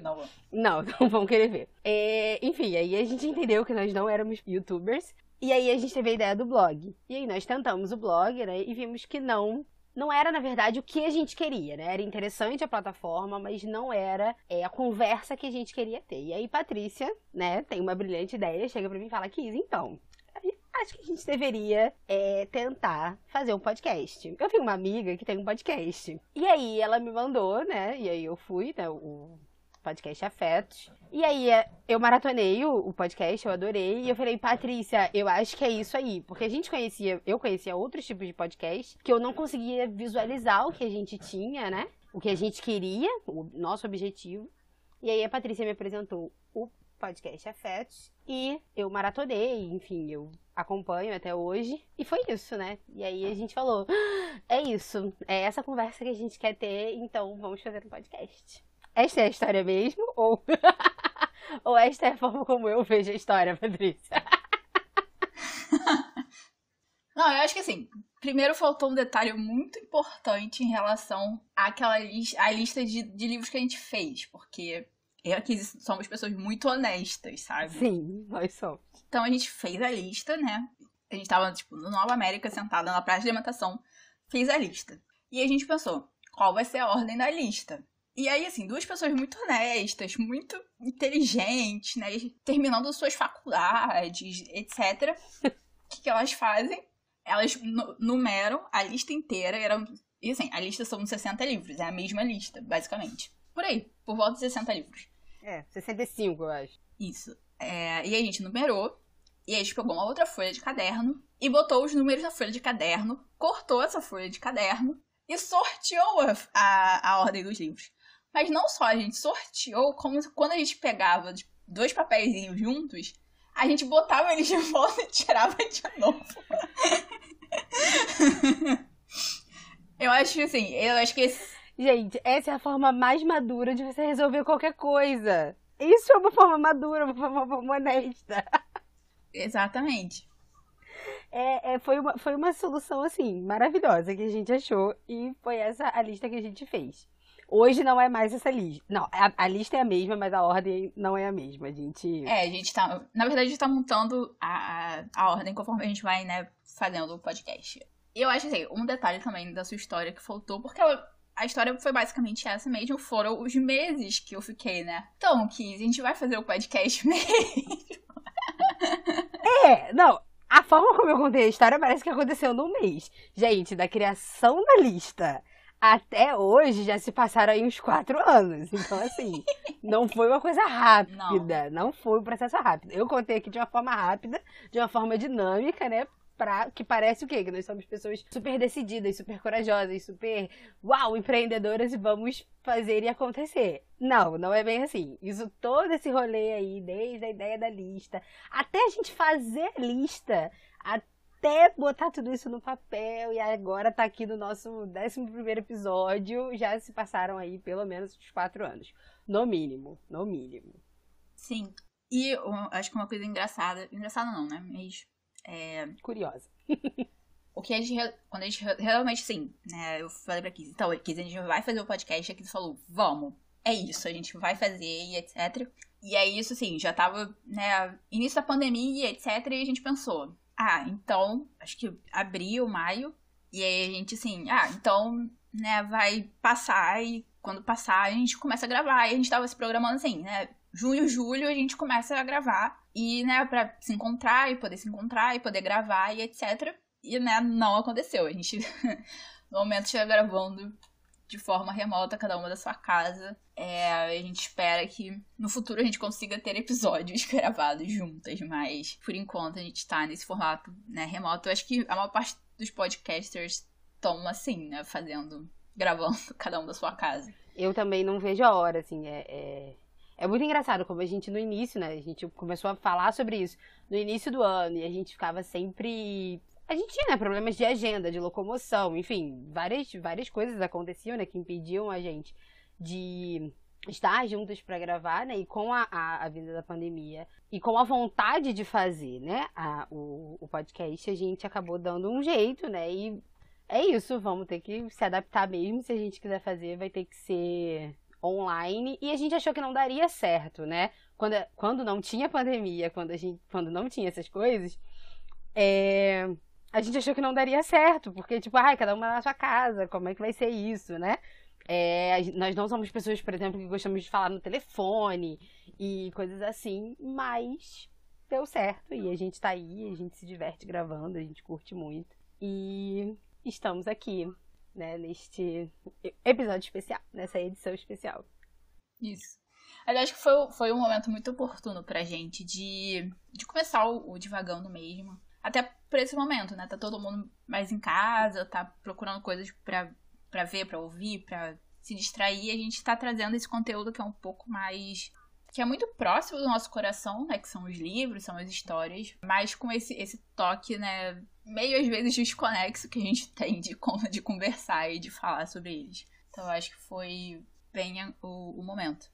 Speaker 2: Não vou. [laughs]
Speaker 1: Não, não vão querer ver. É... Enfim, aí a gente entendeu que nós não éramos youtubers. E aí a gente teve a ideia do blog. E aí nós tentamos o blog, né? E vimos que não não era, na verdade, o que a gente queria, né? Era interessante a plataforma, mas não era é, a conversa que a gente queria ter. E aí, Patrícia, né, tem uma brilhante ideia, chega pra mim e fala, Kiz, então, acho que a gente deveria é, tentar fazer um podcast. Eu tenho uma amiga que tem um podcast. E aí, ela me mandou, né, e aí eu fui, né, o podcast Afetos. E aí é, eu maratonei o, podcast, eu adorei. E eu falei, Patrícia, eu acho que é isso aí. Porque a gente conhecia, eu conhecia outros tipos de podcast que eu não conseguia visualizar o que a gente tinha, né? O que a gente queria, o nosso objetivo. E aí a Patrícia me apresentou o podcast Afetos. E eu maratonei, enfim, eu acompanho até hoje. E foi isso, né? E aí a gente falou: ah, é isso, é essa conversa que a gente quer ter, então vamos fazer um podcast esta é a história mesmo? Ou, [laughs] ou esta é a forma como eu vejo a história, Patrícia? [laughs]
Speaker 2: Não, eu acho que assim, primeiro faltou um detalhe muito importante em relação àquela li à lista de, de livros que a gente fez, porque eu aqui somos pessoas muito honestas, sabe?
Speaker 1: Sim, nós somos.
Speaker 2: Então a gente fez a lista, né? A gente tava, tipo, no Nova América, sentada na praça de alimentação, fez a lista. E a gente pensou, qual vai ser a ordem da lista? E aí, assim, duas pessoas muito honestas, muito inteligentes, né? Terminando suas faculdades, etc. O que, que elas fazem? Elas numeram a lista inteira. Eram, e assim, a lista são 60 livros, é a mesma lista, basicamente. Por aí, por volta de 60 livros.
Speaker 1: É, 65, eu acho.
Speaker 2: Isso. É, e a gente numerou. E aí a gente pegou uma outra folha de caderno e botou os números na folha de caderno, cortou essa folha de caderno e sorteou a, a, a ordem dos livros. Mas não só a gente sorteou, como quando a gente pegava dois papéis juntos, a gente botava eles de [laughs] volta e tirava de novo. [laughs] eu acho assim, eu acho que esse...
Speaker 1: Gente, essa é a forma mais madura de você resolver qualquer coisa. Isso é uma forma madura, uma forma, uma [laughs] forma honesta.
Speaker 2: Exatamente.
Speaker 1: É, é, foi, uma, foi uma solução, assim, maravilhosa que a gente achou. E foi essa a lista que a gente fez. Hoje não é mais essa lista. Não, a, a, lista é a mesma, mas a ordem não é a mesma. A gente.
Speaker 2: É, a gente tá. Na verdade, a gente tá montando a, a, a ordem conforme a gente vai, né, fazendo o podcast. E eu acho assim, um detalhe também da sua história que faltou, porque ela, a história foi basicamente essa mesmo, foram os meses que eu fiquei, né? Então, Kiz, a gente vai fazer o podcast [laughs] mesmo.
Speaker 1: É, não. A forma como eu contei a história parece que aconteceu num mês. Gente, da criação da lista até hoje já se passaram aí uns quatro anos. Então, assim, [laughs] não foi uma coisa rápida. Não. não foi um processo rápido. Eu contei aqui de uma forma rápida, de uma forma dinâmica, né? Pra, que parece o quê? Que nós somos pessoas super decididas, super corajosas, super, uau, empreendedoras e vamos fazer e acontecer. Não, não é bem assim. Isso, todo esse rolê aí, desde a ideia da lista, até a gente fazer lista, até botar tudo isso no papel e agora tá aqui no nosso 11 episódio. Já se passaram aí pelo menos uns quatro anos. No mínimo, no mínimo.
Speaker 2: Sim. E eu acho que uma coisa engraçada. Engraçada não, né? Mas. É...
Speaker 1: Curiosa.
Speaker 2: o que a gente. Quando a gente realmente, sim, né? Eu falei pra Kiz, então, Kiz, a gente vai fazer o podcast. A Kiz falou, vamos. É isso, a gente vai fazer e etc. E é isso, assim, já tava, né? Início da pandemia e etc. E a gente pensou, ah, então, acho que abril, maio, e aí a gente assim, ah, então, né, vai passar e quando passar a gente começa a gravar. E a gente tava se programando assim, né, junho, julho a gente começa a gravar e, né, pra se encontrar e poder se encontrar e poder gravar e etc. E, né, não aconteceu. A gente, [laughs] no momento, está gravando de forma remota, cada uma da sua casa. É, a gente espera que no futuro a gente consiga ter episódios [laughs] gravados juntas, mas por enquanto a gente tá nesse formato né, remoto. Eu acho que a maior parte dos podcasters estão assim, né? Fazendo, [laughs] gravando cada um da sua casa.
Speaker 1: Eu também não vejo a hora, assim, é, é... É muito engraçado como a gente no início, né? A gente começou a falar sobre isso no início do ano e a gente ficava sempre a gente tinha né, problemas de agenda, de locomoção, enfim, várias, várias coisas aconteciam, né, que impediam a gente de estar juntos para gravar, né, e com a, a, a, vinda da pandemia e com a vontade de fazer, né, a, o, o podcast, a gente acabou dando um jeito, né, e é isso, vamos ter que se adaptar mesmo, se a gente quiser fazer, vai ter que ser online, e a gente achou que não daria certo, né, quando, quando não tinha pandemia, quando, a gente, quando não tinha essas coisas, é, a gente achou que não daria certo, porque, tipo, ai, cada uma na sua casa, como é que vai ser isso, né? É, nós não somos pessoas, por exemplo, que gostamos de falar no telefone e coisas assim, mas deu certo e a gente tá aí, a gente se diverte gravando, a gente curte muito. E estamos aqui, né, neste episódio especial, nessa edição especial.
Speaker 2: Isso. Aliás, que foi, foi um momento muito oportuno pra gente de, de começar o, o divagando mesmo. Até por esse momento, né? Tá todo mundo mais em casa, tá procurando coisas pra, ver, pra ouvir, pra se distrair. A gente tá trazendo esse conteúdo que é um pouco mais. que é muito próximo do nosso coração, né? Que são os livros, são as histórias. Mas com esse, esse toque, né? Meio às vezes desconexo que a gente [laughs] tem de, de conversar e de falar sobre eles. Então eu acho que foi bem o, o momento.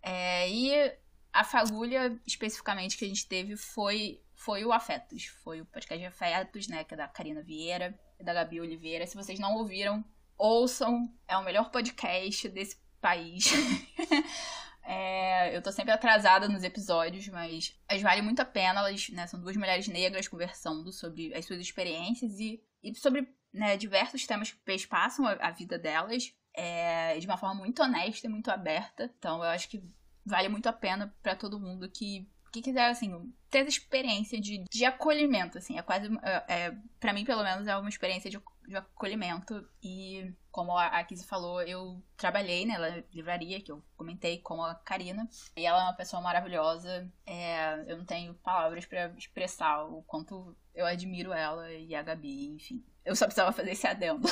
Speaker 2: É, e a fagulha, especificamente, que a gente teve foi foi o Afetos. Foi o podcast Afetos, né? Que é da Karina Vieira e da Gabi Oliveira. Se vocês não ouviram, ouçam. É o melhor podcast desse país. [laughs] é, eu tô sempre atrasada nos episódios, mas elas valem muito a pena. Elas né, são duas mulheres negras conversando sobre as suas experiências e, e sobre né, diversos temas que perspassam a, a vida delas. É, de uma forma muito honesta e muito aberta. Então eu acho que vale muito a pena para todo mundo que que quiser, assim, ter essa experiência de, de acolhimento, assim, é quase, é, é, pra mim, pelo menos, é uma experiência de, de acolhimento e, como a, a Kizzy falou, eu trabalhei na livraria, que eu comentei com a Karina, e ela é uma pessoa maravilhosa, é, eu não tenho palavras para expressar o quanto eu admiro ela e a Gabi, enfim. Eu só precisava fazer esse adendo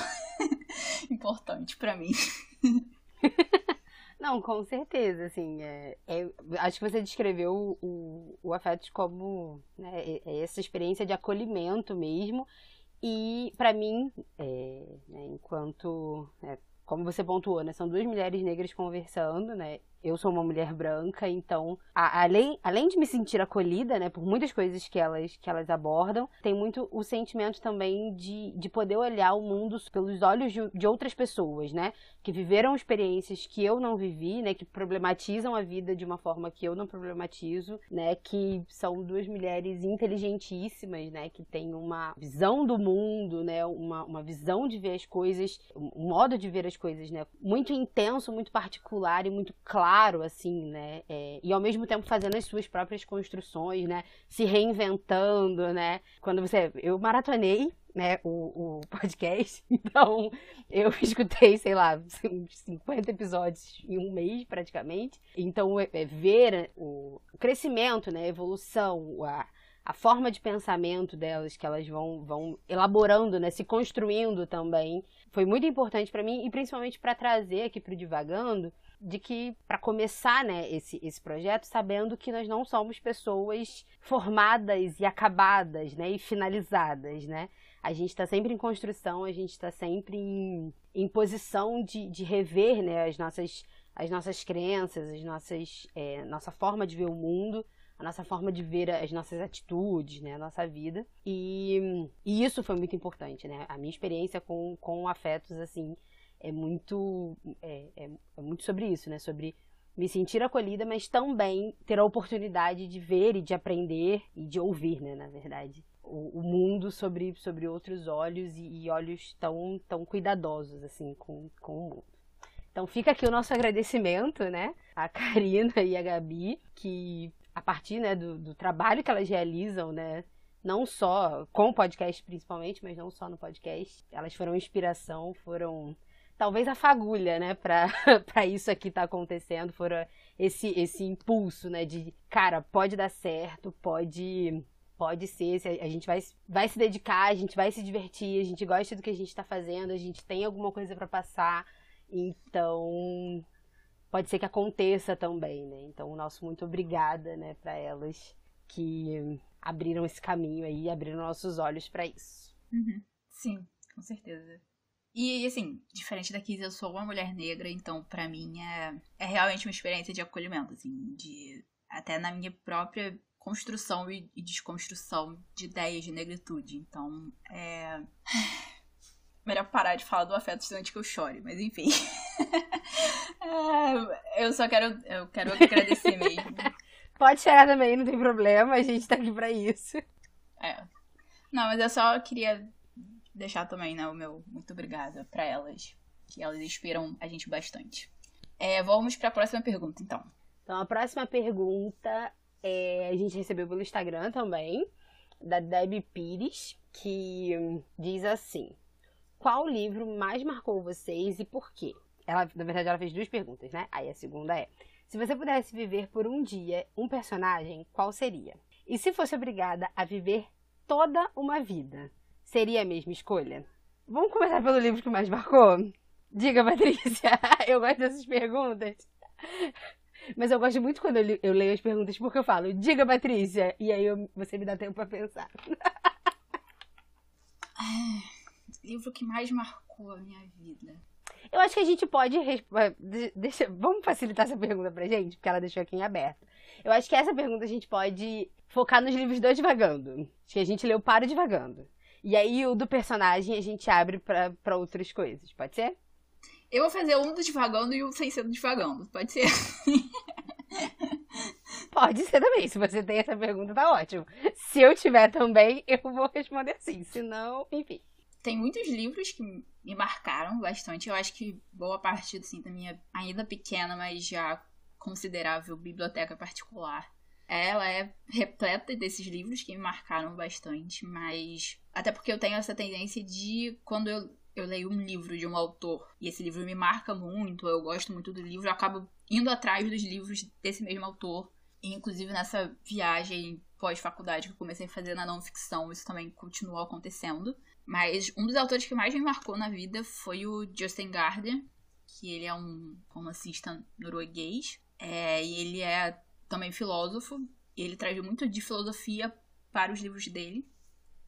Speaker 2: [laughs] importante para mim. [laughs]
Speaker 1: Não, com certeza, assim, é, é, acho que você descreveu o, o afeto como né, é, é essa experiência de acolhimento mesmo, e para mim, é, né, enquanto, é, como você pontuou, né, são duas mulheres negras conversando, né, eu sou uma mulher branca, então, a, além, além de me sentir acolhida, né, por muitas coisas que elas, que elas abordam, tem muito o sentimento também de, de poder olhar o mundo pelos olhos de, de outras pessoas, né, que viveram experiências que eu não vivi, né, que problematizam a vida de uma forma que eu não problematizo, né, que são duas mulheres inteligentíssimas, né, que têm uma visão do mundo, né, uma, uma visão de ver as coisas, um modo de ver as coisas, né, muito intenso, muito particular e muito claro claro, assim, né? É, e ao mesmo tempo fazendo as suas próprias construções, né? Se reinventando, né? Quando você. Eu maratonei, né? O, o podcast, [laughs] então eu escutei, sei lá, uns 50 episódios em um mês praticamente. Então, é, é ver o crescimento, né? A evolução, a a forma de pensamento delas, que elas vão, vão elaborando, né, se construindo também, foi muito importante para mim e principalmente para trazer aqui para o Divagando de que para começar né, esse, esse projeto sabendo que nós não somos pessoas formadas e acabadas né, e finalizadas. Né? A gente está sempre em construção, a gente está sempre em, em posição de, de rever né, as, nossas, as nossas crenças, as nossas, é, nossa forma de ver o mundo a nossa forma de ver as nossas atitudes, né, a nossa vida. E, e, isso foi muito importante, né? A minha experiência com, com afetos, assim, é muito, é, é, é, muito sobre isso, né? Sobre me sentir acolhida, mas também ter a oportunidade de ver e de aprender e de ouvir, né? Na verdade, o, o mundo sobre, sobre outros olhos e, e, olhos tão, tão cuidadosos, assim, com, com o mundo. Então fica aqui o nosso agradecimento, né? A [laughs] Karina e a Gabi, que a partir né, do, do trabalho que elas realizam, né? Não só com o podcast principalmente, mas não só no podcast. Elas foram inspiração, foram talvez a fagulha, né, para [laughs] isso aqui tá acontecendo, foram esse esse impulso, né, de cara, pode dar certo, pode pode ser, a gente vai, vai se dedicar, a gente vai se divertir, a gente gosta do que a gente está fazendo, a gente tem alguma coisa para passar, então pode ser que aconteça também, né? Então, o nosso muito obrigada, né, para elas que abriram esse caminho aí, abriram nossos olhos para isso.
Speaker 2: Uhum. Sim, com certeza. E, assim, diferente da Kiz, eu sou uma mulher negra, então para mim é, é realmente uma experiência de acolhimento, assim, de até na minha própria construção e, e desconstrução de ideias de negritude. Então, é. [sighs] Melhor parar de falar do afeto antes que eu chore, mas enfim. [laughs] é, eu só quero, eu quero agradecer [laughs] mesmo.
Speaker 1: Pode chorar também, não tem problema, a gente tá aqui pra isso.
Speaker 2: É. Não, mas eu só queria deixar também, né, o meu muito obrigada para elas, que elas inspiram a gente bastante. É, vamos para a próxima pergunta, então.
Speaker 1: Então, a próxima pergunta é, a gente recebeu pelo Instagram também, da Debbie Pires, que diz assim: Qual livro mais marcou vocês e por quê? Ela, na verdade, ela fez duas perguntas, né? Aí a segunda é: Se você pudesse viver por um dia um personagem, qual seria? E se fosse obrigada a viver toda uma vida, seria a mesma escolha? Vamos começar pelo livro que mais marcou? Diga, Patrícia. [laughs] eu gosto dessas perguntas. Mas eu gosto muito quando eu, leio as perguntas, porque eu falo, diga, Patrícia, e aí eu, você me dá tempo para pensar. [laughs]
Speaker 2: livro que mais marcou a minha vida.
Speaker 1: Eu acho que a gente pode. Deixa, vamos facilitar essa pergunta pra gente, porque ela deixou aqui em aberto. Eu acho que essa pergunta a gente pode focar nos livros do Divagando. Acho que a gente leu Para Divagando. E aí o do personagem a gente abre para outras coisas. Pode ser?
Speaker 2: Eu vou fazer um do Divagando e um sem ser do Divagando. Pode ser? [laughs]
Speaker 1: Pode ser também. Se você tem essa pergunta, tá ótimo. Se eu tiver também, eu vou responder assim. Se não, enfim.
Speaker 2: Tem muitos livros que me marcaram bastante. Eu acho que boa parte assim, da minha ainda pequena, mas já considerável biblioteca particular. Ela é repleta desses livros que me marcaram bastante, mas até porque eu tenho essa tendência de quando eu eu leio um livro de um autor e esse livro me marca muito, eu gosto muito do livro, eu acabo indo atrás dos livros desse mesmo autor. E, inclusive nessa viagem pós-faculdade que eu comecei a fazer na não ficção, isso também continuou acontecendo. Mas um dos autores que mais me marcou na vida foi o Justin Gardner, que ele é um romancista norueguês. É, e ele é também filósofo. E ele traz muito de filosofia para os livros dele.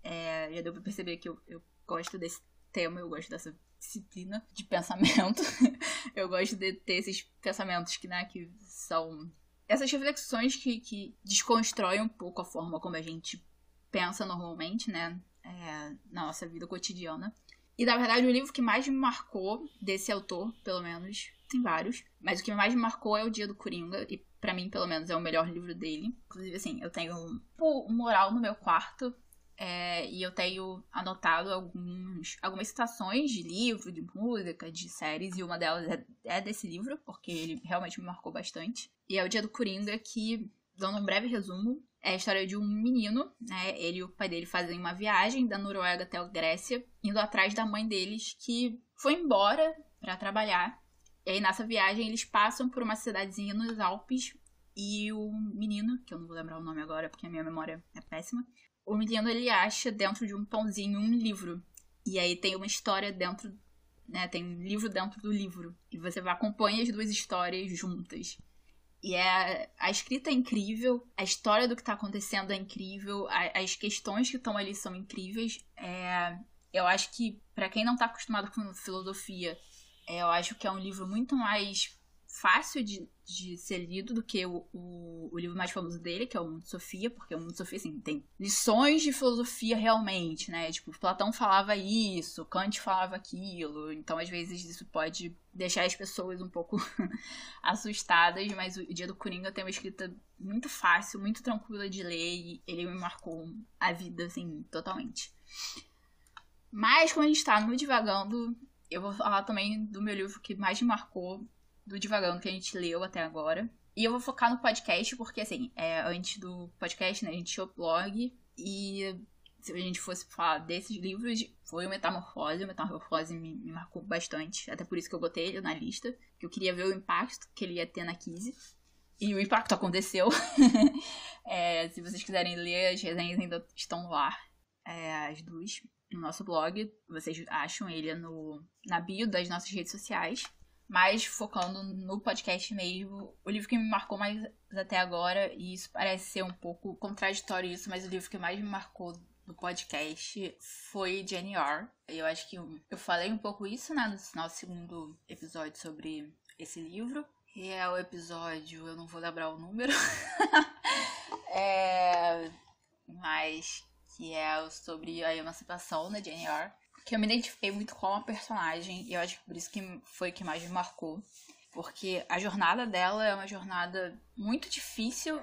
Speaker 2: É, já deu pra perceber que eu, eu gosto desse tema, eu gosto dessa disciplina de pensamento. [laughs] eu gosto de ter esses pensamentos que, né, que são essas reflexões que, que desconstroem um pouco a forma como a gente pensa normalmente, né, é, na nossa vida cotidiana. E na verdade o livro que mais me marcou desse autor, pelo menos, tem vários, mas o que mais me marcou é o Dia do Coringa e para mim, pelo menos, é o melhor livro dele. Inclusive, assim, eu tenho um, mural no meu quarto é, e eu tenho anotado alguns, algumas citações de livro, de música, de séries, e uma delas é, é, desse livro, porque ele realmente me marcou bastante. E é o Dia do Coringa, que, dando um breve resumo, é a história de um menino, né? Ele e o pai dele fazem uma viagem da Noruega até a Grécia, indo atrás da mãe deles, que foi embora para trabalhar. E aí, nessa viagem, eles passam por uma cidadezinha nos Alpes, e o menino, que eu não vou lembrar o nome agora porque a minha memória é péssima, o menino ele acha dentro de um pãozinho um livro. E aí tem uma história dentro, né? Tem um livro dentro do livro. E você vai acompanha as duas histórias juntas. E é, a escrita é incrível, a história do que está acontecendo é incrível, a, as questões que estão ali são incríveis. É, eu acho que, para quem não está acostumado com filosofia, eu acho que é um livro muito mais fácil de, de ser lido do que o, o, o, livro mais famoso dele, que é o Mundo de Sofia, porque o Mundo de Sofia, assim, tem lições de filosofia realmente, né? Tipo, Platão falava isso, Kant falava aquilo, então às vezes isso pode deixar as pessoas um pouco [laughs] assustadas, mas o Dia do Coringa tem uma escrita muito fácil, muito tranquila de ler e ele me marcou a vida, assim, totalmente. Mas como a gente tá no divagando, eu vou falar também do meu livro que mais me marcou, do divagando que a gente leu até agora. E eu vou focar no podcast, porque assim, é, antes do podcast, né, a gente tinha o blog e se a gente fosse falar desses livros, foi o Metamorfose. O Metamorfose me, me, marcou bastante. Até por isso que eu botei ele na lista. Que eu queria ver o impacto que ele ia ter na Kizzy. E o impacto aconteceu. [laughs] é, se vocês quiserem ler, as resenhas ainda estão lá. É, as duas no nosso blog. Vocês acham ele no, na bio das nossas redes sociais. Mas focando no podcast mesmo, o livro que me marcou mais até agora, e isso parece ser um pouco contraditório isso, mas o livro que mais me marcou do podcast foi Jenny R. Eu acho que eu falei um pouco isso né, no nosso segundo episódio sobre esse livro. E é o episódio, eu não vou lembrar o número. [laughs] é, mas que é sobre a emancipação da Jane Eyre, que eu me identifiquei muito com a personagem e eu acho que por isso que foi que mais me marcou, porque a jornada dela é uma jornada muito difícil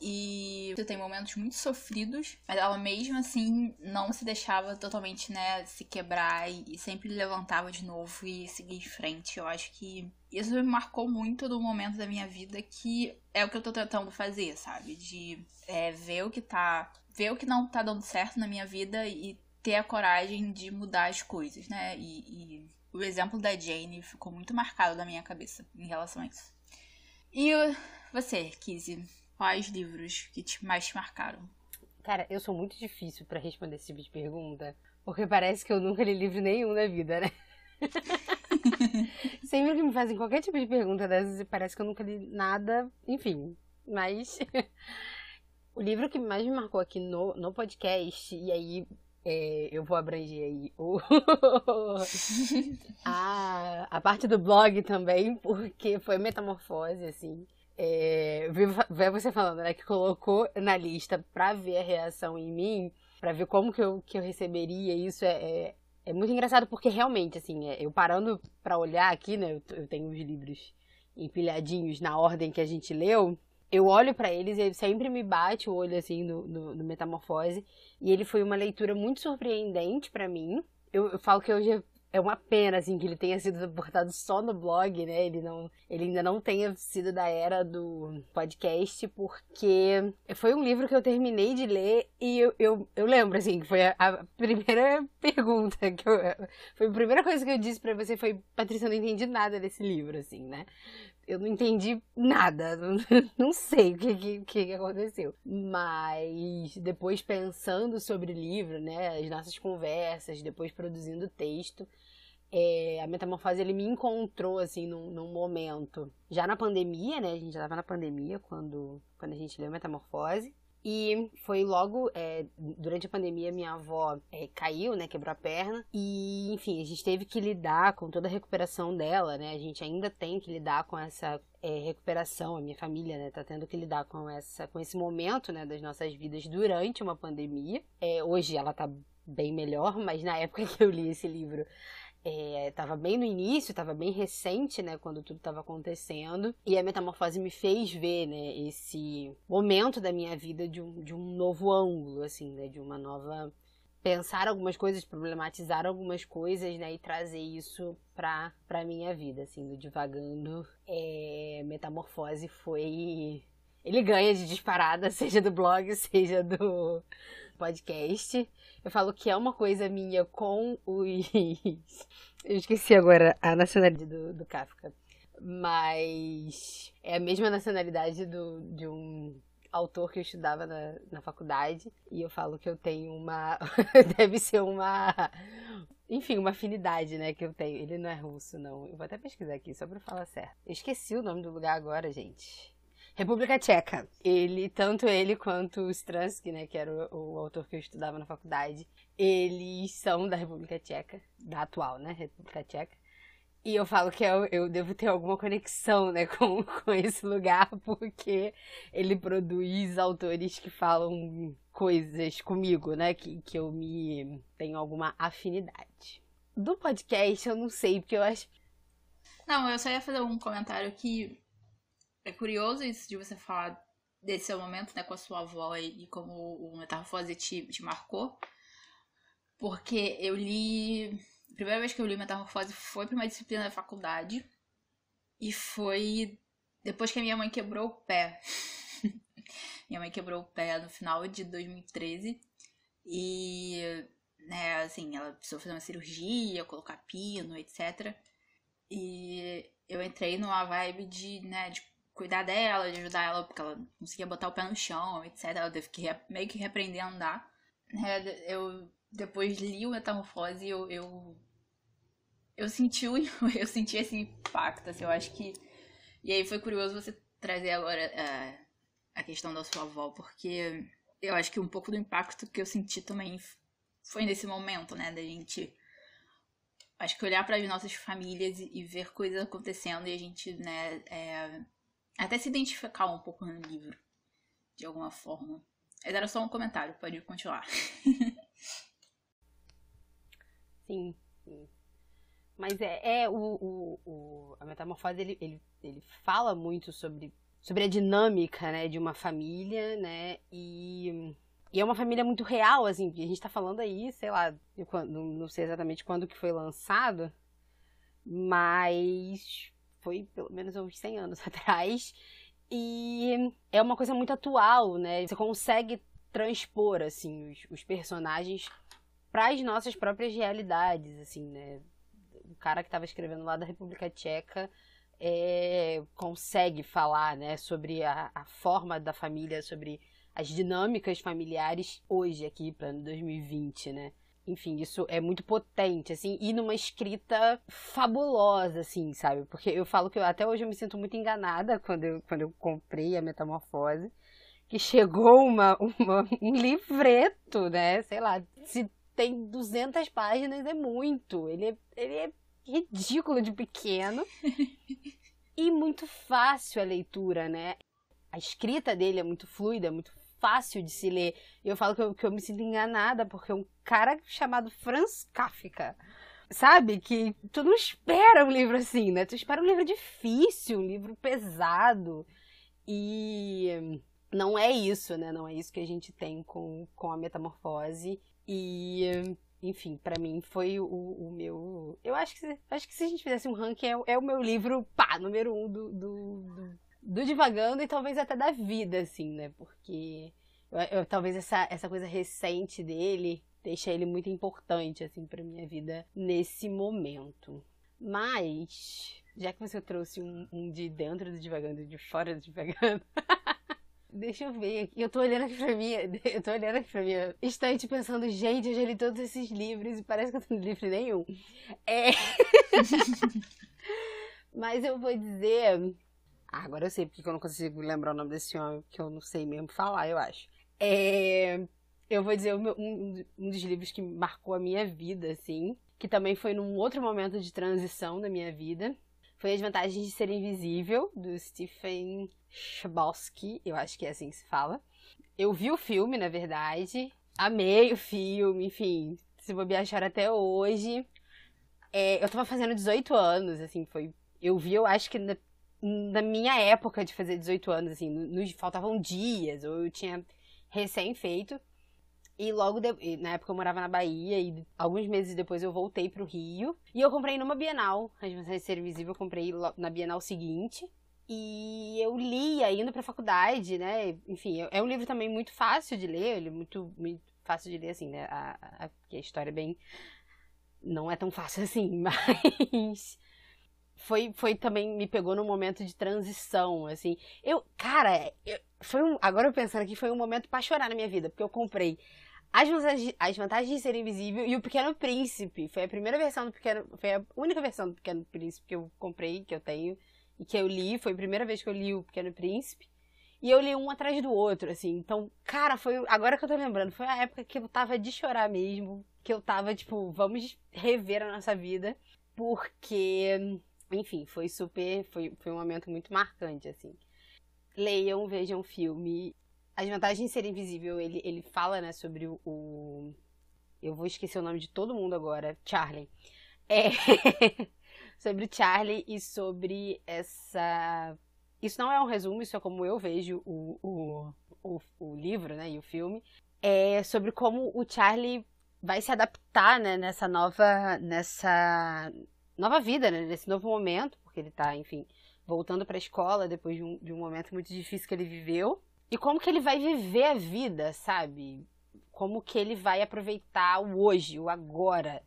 Speaker 2: e tem momentos muito sofridos, mas ela mesmo assim não se deixava totalmente, né, se quebrar e sempre levantava de novo e seguir em frente. Eu acho que isso me marcou muito do momento da minha vida que é o que eu tô tentando fazer, sabe? De é, ver o que tá ver o que não tá dando certo na minha vida e ter a coragem de mudar as coisas, né? E, e o exemplo da Jane ficou muito marcado na minha cabeça em relação a isso. E você, Kizzy, quais livros que te, mais te marcaram?
Speaker 1: Cara, eu sou muito difícil para responder esse tipo de pergunta, porque parece que eu nunca li livro nenhum na vida, né? [laughs] [laughs] Sempre que me fazem qualquer tipo de pergunta dessas, parece que eu nunca li nada, enfim. Mas [laughs] O livro que mais me marcou aqui no, no podcast, e aí é, eu vou abranger aí o, [laughs] a, a parte do blog também, porque foi metamorfose, assim. É, você falando, né, que colocou na lista pra ver a reação em mim, pra ver como que eu, que eu receberia isso, é, é, é muito engraçado, porque realmente, assim, é, eu parando pra olhar aqui, né, eu, tenho os livros empilhadinhos na ordem que a gente leu, eu olho para eles e sempre me bate o olho assim no, no, no Metamorfose. E ele foi uma leitura muito surpreendente para mim. Eu, eu, falo que hoje é uma pena assim que ele tenha sido suportado só no blog, né? Ele não, ele ainda não tenha sido da era do podcast, porque foi um livro que eu terminei de ler e eu, eu, eu lembro assim que foi a, a primeira [laughs] pergunta que eu, foi a primeira coisa que eu disse para você foi Patrícia, eu não entendi nada desse livro assim, né? Eu não entendi nada, [laughs] não, sei o que, que, que, aconteceu. Mas depois pensando sobre o livro, né, as nossas conversas, depois produzindo texto, é, a Metamorfose ele me encontrou assim num, num, momento já na pandemia, né? A gente já estava na pandemia quando, quando a gente leu Metamorfose. E foi logo é, durante a pandemia minha avó é, caiu, né, quebrou a perna e enfim a gente teve que lidar com toda a recuperação dela, né? A gente ainda tem que lidar com essa é, recuperação, a minha família, né, tá tendo que lidar com essa com esse momento, né, das nossas vidas durante uma pandemia. É, hoje ela tá bem melhor, mas na época [laughs] que eu li esse livro estava é, bem no início, estava bem recente, né, quando tudo estava acontecendo, e a metamorfose me fez ver, né, esse momento da minha vida de um, de um novo ângulo, assim, né, de uma nova pensar algumas coisas, problematizar algumas coisas, né, e trazer isso para para minha vida, assim, do divagando, é, metamorfose foi ele ganha de disparada, [laughs] seja do blog, seja do podcast. Eu falo que é uma coisa minha com os. [laughs] Eu esqueci agora a nacionalidade do, do Kafka. Mas é a mesma nacionalidade do, de um autor que eu estudava na, na faculdade. E eu falo que eu tenho uma. [laughs] Deve ser uma. Enfim, uma afinidade, né, que eu tenho. Ele não é russo, não. Eu vou até pesquisar aqui, só pra falar certo. Eu esqueci o nome do lugar agora, gente. República Tcheca. Ele, tanto ele quanto o Stransky, né, que era o, o, autor que eu estudava na faculdade, eles são da República Tcheca, da atual, né, República Tcheca. E eu falo que eu, eu devo ter alguma conexão, né, [laughs] com, com esse lugar, porque ele produz autores que falam coisas comigo, né, que, que eu me tenho alguma afinidade. Do podcast, eu não sei, porque eu acho.
Speaker 2: Não, eu só ia fazer um comentário que é curioso isso de você falar desse seu momento, né, com a sua avó e, como o Metamorfose te, te marcou. Porque eu li primeira vez que eu li Metamorfose foi para uma disciplina da faculdade. E foi depois que a minha mãe quebrou o pé. [laughs] minha mãe quebrou o pé no final de 2013. E, né, assim, ela precisou fazer uma cirurgia, colocar pino, etc. E eu entrei numa vibe de, né, de cuidar dela, de ajudar ela, porque ela não conseguia botar o pé no chão, etc. Ela teve que meio que reaprender a andar. É, eu depois li o Metamorfose e eu, eu eu senti o, [laughs] eu senti esse impacto, assim, eu acho que. E aí foi curioso você trazer agora uh, a questão da sua avó, porque eu acho que um pouco do impacto que eu senti também foi nesse momento, né, da gente. Acho que olhar para as nossas famílias e, ver coisas acontecendo e a gente, né, é, até se identificar um pouco no livro, de alguma forma. Mas era só um comentário, pode continuar. [laughs]
Speaker 1: sim, sim. Mas é, é o, o, o, a metamorfose ele, ele, ele fala muito sobre, sobre a dinâmica né, de uma família, né? E, e é uma família muito real, assim, a gente tá falando aí, sei lá, eu, não, não sei exatamente quando que foi lançado, mas foi pelo menos uns 100 anos [laughs] atrás. E é uma coisa muito atual, né? Você consegue transpor, assim, os, os personagens para as nossas próprias realidades, assim, né? o cara que estava escrevendo lá da República Tcheca é, consegue falar né, sobre a, a, forma da família, sobre as dinâmicas familiares hoje aqui para 2020, né? Enfim, isso é muito potente, assim, e numa escrita fabulosa, assim, sabe? Porque eu falo que eu, até hoje eu me sinto muito enganada [laughs] quando eu, quando eu comprei a Metamorfose, que chegou uma, uma um livreto, né? Sei lá, se tem 200 páginas, é muito. Ele é, ele é ridículo de pequeno [laughs] e muito fácil a leitura, né? A escrita dele é muito fluida, é muito fácil de se ler. E eu falo que eu, que eu me sinto enganada, porque um cara chamado Franz Kafka. Sabe? Que tu não espera um livro assim, né? Tu espera um livro difícil, um livro pesado. E não é isso, né? Não é isso que a gente tem com, com a metamorfose. E, enfim, para mim foi o, o, meu. Eu acho que, acho que se a gente fizesse um ranking, é, é o meu livro, pá, número um do, do, do, do Divagando e talvez até da vida, assim, né? Porque eu, eu, talvez essa, essa coisa recente dele deixa ele muito importante, assim, pra minha vida nesse momento. Mas, já que você trouxe um, um de dentro do Divagando e de fora do Divagando. [laughs] Deixa eu ver aqui. Eu tô olhando aqui pra mim. [laughs] Eu tô olhando aqui pra minha estante pensando, gente, eu já li todos esses livros e parece que eu não li livro nenhum. É. [laughs] Mas eu vou dizer. Ah, agora eu sei porque eu não consigo lembrar o nome desse homem, porque eu não sei mesmo falar, eu acho. É. Eu vou dizer um, um dos livros que marcou a minha vida, assim. Que também foi num outro momento de transição da minha vida. Foi As Vantagens de Ser Invisível, do Stephen Chbosky, eu acho que é assim que se fala. Eu vi o filme, na verdade. Amei o filme, enfim. Se vou viajar até hoje. É, eu tava fazendo 18 anos, assim, foi. Eu vi, eu acho que na, na minha época de fazer 18 anos, assim, nos faltavam dias, ou eu tinha recém feito. E logo, de... na época eu morava na Bahia, e alguns meses depois eu voltei pro Rio. E eu comprei numa Bienal. A Vantagens de Ser Invisível, eu comprei na Bienal seguinte. E eu lia indo pra faculdade, né? Enfim, é um livro também muito fácil de ler, ele é muito, muito fácil de ler, assim, né? A, a, a história é bem. Não é tão fácil [laughs] assim, mas. Foi, foi também, me pegou num momento de transição, assim. Eu, cara, eu, foi um, agora eu pensando aqui, foi um momento para chorar na minha vida, porque eu comprei as vantagens, as vantagens de ser invisível e o Pequeno Príncipe. Foi a primeira versão do Pequeno. Foi a única versão do Pequeno Príncipe que eu comprei, que eu tenho e que eu li. Foi a primeira vez que eu li o Pequeno Príncipe. E eu li um atrás do outro, assim. Então, cara, foi. Agora que eu tô lembrando, foi a época que eu tava de chorar mesmo. Que eu tava, tipo, vamos rever a nossa vida. porque, enfim, foi super. Foi, foi um momento muito marcante, assim. Leiam, vejam o filme. As vantagens de ser invisível, ele, ele fala, né, sobre o, o. Eu vou esquecer o nome de todo mundo agora. Charlie. É. [laughs] sobre Charlie e sobre essa. Isso não é um resumo, isso é como eu vejo o, o, o, o livro, né, e o filme. É sobre como o Charlie vai se adaptar, né, nessa nova, nessa nova vida, né, nesse novo momento, porque ele tá, enfim, voltando para a escola depois de um, de um momento muito difícil que ele viveu. E como que ele vai viver a vida, sabe? Como que ele vai aproveitar o hoje, o agora,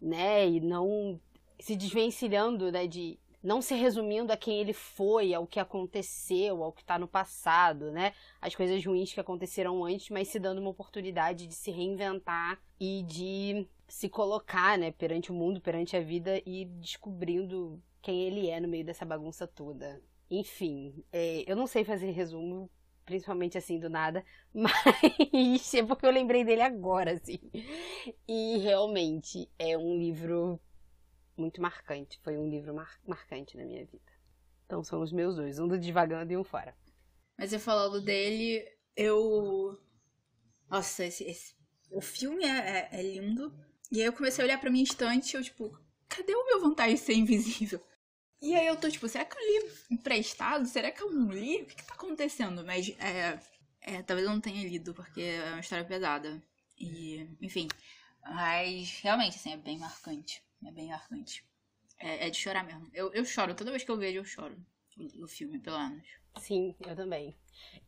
Speaker 1: né? E não se desvencilhando, né, de não se resumindo a quem ele foi, ao que aconteceu, ao que está no passado, né? As coisas ruins que aconteceram antes, mas se dando uma oportunidade de se reinventar e de se colocar, né, perante o mundo, perante a vida e descobrindo quem ele é no meio dessa bagunça toda. Enfim, é, eu não sei fazer resumo, principalmente assim do nada, [laughs] mas é porque eu lembrei dele agora, assim. E realmente é um livro muito marcante. Foi um livro mar marcante na minha vida. Então são os meus dois, um do Divagando e um Fora.
Speaker 2: Mas eu falando dele, eu. Nossa, esse, esse... o filme é, é, é, lindo. E aí eu comecei a olhar pra minha estante e eu, tipo, cadê o meu vontade de ser invisível? E aí eu tô, tipo, será que eu li emprestado? Será que eu não li? O que, que tá acontecendo? Mas é, é, talvez eu não tenha lido, porque é uma história pesada. E, enfim. Mas realmente, assim, é bem marcante. É bem marcante. É, é, de chorar mesmo. Eu, eu choro, toda vez que eu vejo, eu choro. O, o filme, pelo menos.
Speaker 1: Sim, eu também.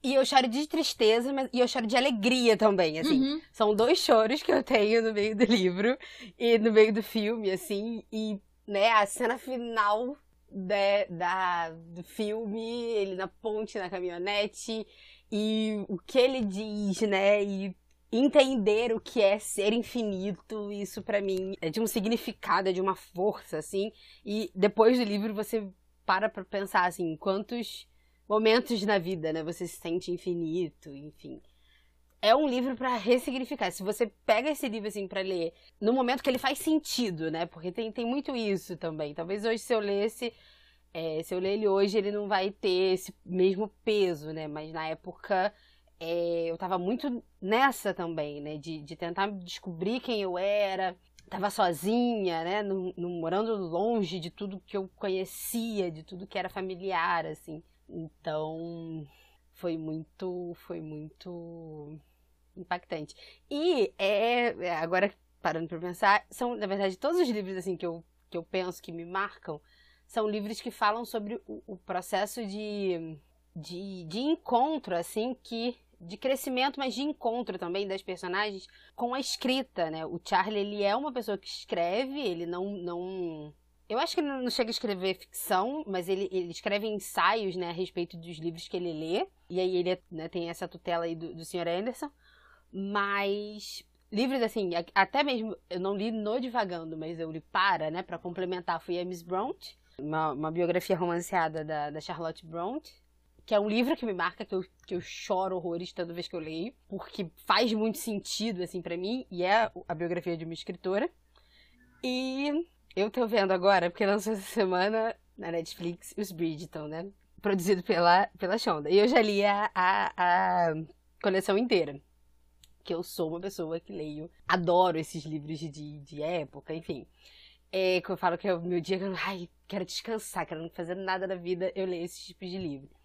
Speaker 1: E eu choro de tristeza, mas e eu choro de alegria também, assim. Uhum. São dois choros que eu tenho no meio do livro e no meio do filme, assim. E, né, a cena final da, do filme, ele na ponte, na caminhonete, e o que ele diz, né? E entender o que é ser infinito, isso para mim é de um significado, é de uma força, assim. E depois do livro você para pra pensar, assim, quantos momentos na vida, né, você se sente infinito, enfim. É um livro para ressignificar. Se você pega esse livro, assim, para ler no momento que ele faz sentido, né, porque tem, tem muito isso também. Talvez hoje, se eu lesse, é, se eu ler ele hoje, ele não vai ter esse mesmo peso, né, mas na época é, eu tava muito nessa também, né? De, de tentar descobrir quem eu era. Tava sozinha, né? No, no, morando longe de tudo que eu conhecia, de tudo que era familiar, assim. Então, foi muito, foi muito impactante. E é, é agora parando para pensar, são na verdade todos os livros assim que eu que eu penso que me marcam são livros que falam sobre o, o processo de, de, de encontro assim que de crescimento, mas de encontro também das personagens com a escrita, né? O Charlie, ele é uma pessoa que escreve, ele não... não... Eu acho que ele não chega a escrever ficção, mas ele, ele escreve ensaios, né, a respeito dos livros que ele lê. E aí ele né, tem essa tutela aí do, do Sr. Anderson. Mas livros assim, até mesmo eu não li no Divagando, mas eu li para, né, para complementar, foi a Miss Bronte, uma, uma biografia romanceada da, da Charlotte Bronte, que é um livro que me marca, que eu, que eu choro horrores toda vez que eu leio, porque faz muito sentido, assim, para mim, e é a biografia de uma escritora. E eu tô vendo agora, porque lançou essa semana na Netflix, os Bridgeton, né? Produzido pela, pela Shonda. E eu já li a, a, a coleção inteira. Que eu sou uma pessoa que leio, adoro esses livros de, de época, enfim. É, que eu falo que é o meu dia que eu ai, quero descansar, quero não fazer nada da vida, eu leio esses tipos de livro.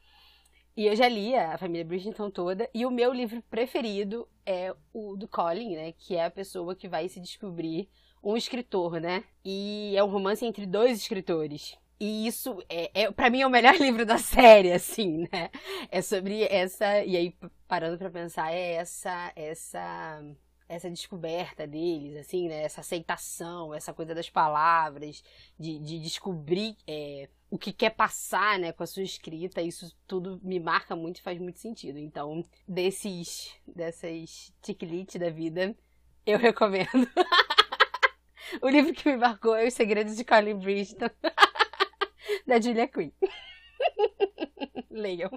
Speaker 1: E eu já li a família Bridgerton toda, e o meu livro preferido é o do Colin, né? Que é a pessoa que vai se descobrir um escritor, né? E é um romance entre dois escritores. E isso, é, é para mim, é o melhor [laughs] livro da série, assim, né? É sobre essa. E aí, parando para pensar, é essa. essa essa descoberta deles, assim, né? Essa aceitação, essa coisa das palavras, de, de descobrir é, o que quer passar, né, com a sua escrita, isso tudo me marca muito e faz muito sentido. Então, desses, dessas ticlite da vida, eu recomendo. [laughs] o livro que me marcou é Os Segredos de Colin Bridgeton, [laughs] da Julia Quinn. [laughs] Leiam.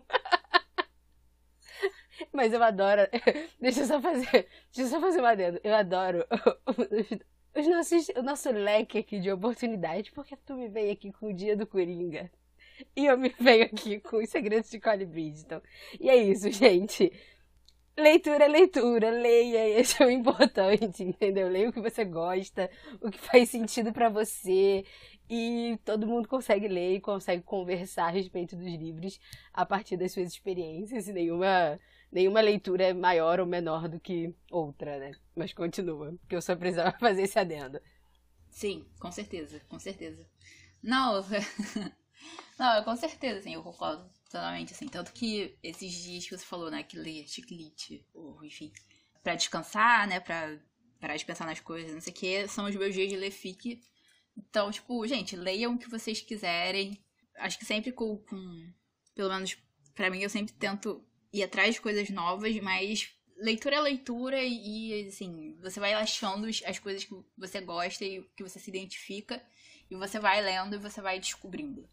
Speaker 1: Mas eu adoro. Deixa eu só fazer. Deixa eu só fazer uma adendo. Eu adoro os nossos, o nosso leque aqui de oportunidade, porque tu me veio aqui com o dia do Coringa. E eu me venho aqui com os segredos de Colin Bridgeton. E é isso, gente. Leitura leitura, leia, [laughs] esse é o importante, entendeu? Leia o que você gosta, o que faz sentido para você. E todo mundo consegue ler e consegue conversar a respeito dos livros a partir das suas experiências. E nenhuma, nenhuma leitura é maior ou menor do que outra, né? Mas continua, porque eu só precisava [laughs] fazer esse adendo.
Speaker 2: Sim, com certeza, com certeza. Não, [laughs] não, com certeza, sim, eu concordo totalmente, assim. Tanto que esses dias que você falou, né, que lê chiclete, ou enfim, pra descansar, né, pra parar de pensar nas coisas, não sei o que, são os meus dias de ler fic. Então, tipo, gente, leiam o que vocês quiserem. Acho que sempre com, com pelo menos para mim, eu sempre tento ir atrás de coisas novas, mas leitura é leitura e, assim, você vai achando as coisas que você gosta e que você se identifica, e você vai lendo e você vai descobrindo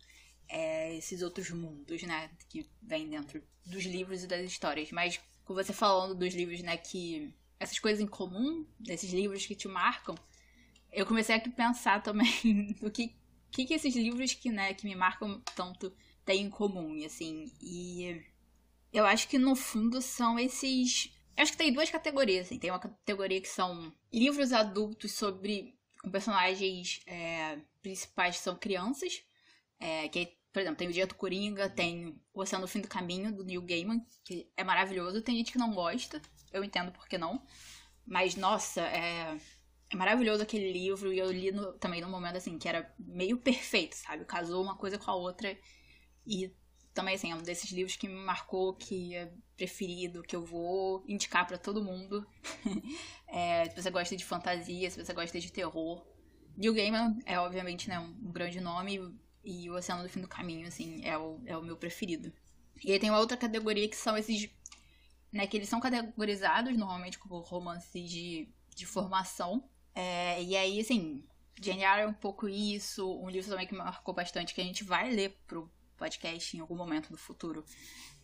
Speaker 2: é, esses outros mundos, né, que vem dentro dos livros e das histórias. Mas com você falando dos livros, né, que essas coisas em comum, desses livros que te marcam, eu comecei a pensar também [laughs] no que, que, que esses livros que, né, que me marcam tanto têm em comum, e assim, e eu acho que no fundo são esses. Eu acho que tem duas categorias, assim. Tem uma categoria que são livros adultos sobre com personagens é, principais que são crianças, é, que por exemplo, tem o Dia do Coringa, tem O Oceano no Fim do Caminho, do Neil Gaiman, que é maravilhoso. Tem gente que não gosta, eu entendo por que não. Mas, nossa, é, é maravilhoso aquele livro. E eu li no, também num momento, assim, que era meio perfeito, sabe? Casou uma coisa com a outra. E também, assim, é um desses livros que me marcou, que é preferido, que eu vou indicar para todo mundo. [laughs] é, se você gosta de fantasia, se você gosta de terror. Neil Gaiman é, obviamente, né, um grande nome e O Oceano do Fim do Caminho, assim, é o, é o meu preferido. E aí tem uma outra categoria que são esses. Né, que eles são categorizados normalmente como romances de, de formação. É, e aí, assim, Jane Eyre é um pouco isso. Um livro também que me marcou bastante, que a gente vai ler pro podcast em algum momento do futuro,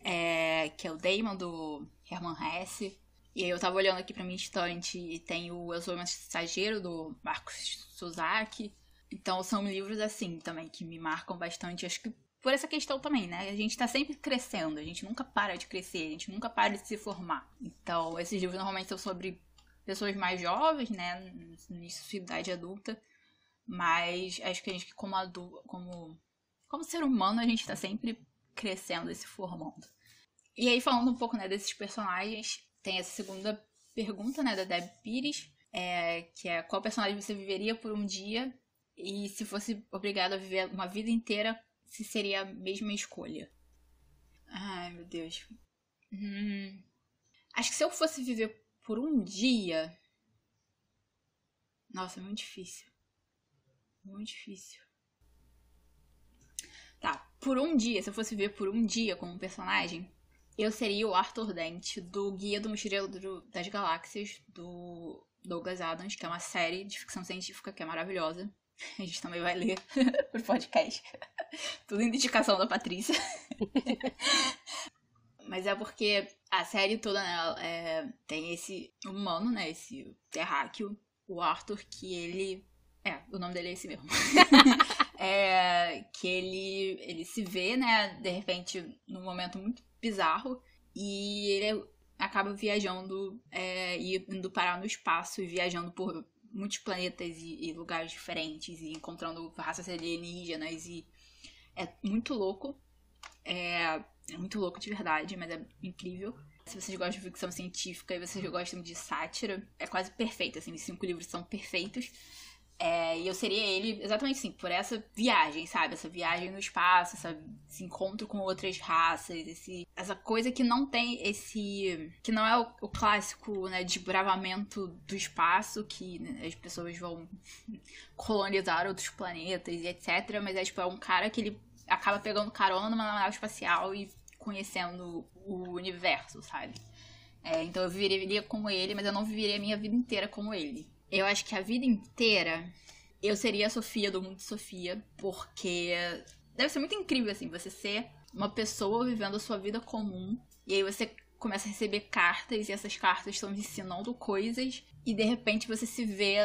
Speaker 2: é, que é o Damon, do Herman Hesse. E aí eu tava olhando aqui pra minha estante e tem o Eu Sou Mensageiro, do Marcos Suzaki. Então são livros assim também que me marcam bastante. Acho que por essa questão também, né? A gente tá sempre crescendo, a gente nunca para de crescer, a gente nunca para de se formar. Então, esses livros normalmente são sobre pessoas mais jovens, né? No início da idade adulta. Mas acho que a gente, como adulto, como, como ser humano, a gente tá sempre crescendo e se formando. E aí, falando um pouco né, desses personagens, tem essa segunda pergunta, né, da Deb Pires, é, que é qual personagem você viveria por um dia e se fosse obrigado a viver uma vida inteira, se seria a mesma escolha? Ai, meu Deus. Hum, acho que se eu fosse viver por um dia. Nossa, é muito difícil. Muito difícil. Tá, por um dia, se eu fosse viver por um dia como personagem, eu seria o Arthur Dent do Guia do Mochileiro das Galáxias, do Douglas Adams, que é uma série de ficção científica que é maravilhosa. [laughs] A gente também vai ler [laughs] por podcast. [laughs] Tudo indicação da Patrícia. Mas é porque a série toda, né, é, tem esse humano, né, esse terráqueo, o Arthur, que ele... É, o nome dele é esse mesmo. É, que ele, ele se vê, né, de repente, num momento muito bizarro, e ele acaba viajando é, e indo parar no espaço e viajando por muitos planetas e, e, lugares diferentes e encontrando raças alienígenas e é muito louco. É, é muito louco de verdade, mas é incrível. Se vocês gostam de ficção científica e vocês gostam de sátira, é quase perfeito, assim, os cinco livros são perfeitos. É, e eu seria ele exatamente assim, por essa viagem, sabe? Essa viagem no espaço, essa, esse encontro com outras raças, esse, essa coisa que não tem esse. que não é o, o clássico, né, desbravamento do espaço, que né, as pessoas vão [laughs] colonizar outros planetas e etc. Mas é tipo, é um cara que ele acaba pegando carona numa nave espacial e conhecendo o universo, sabe? É, então eu viveria como ele, mas eu não viveria a minha vida inteira como ele. Eu acho que a vida inteira eu seria a Sofia do mundo de Sofia, porque deve ser muito incrível, assim, você ser uma pessoa vivendo a sua vida comum, e aí você começa a receber cartas, e essas cartas estão ensinando coisas, e de repente você se vê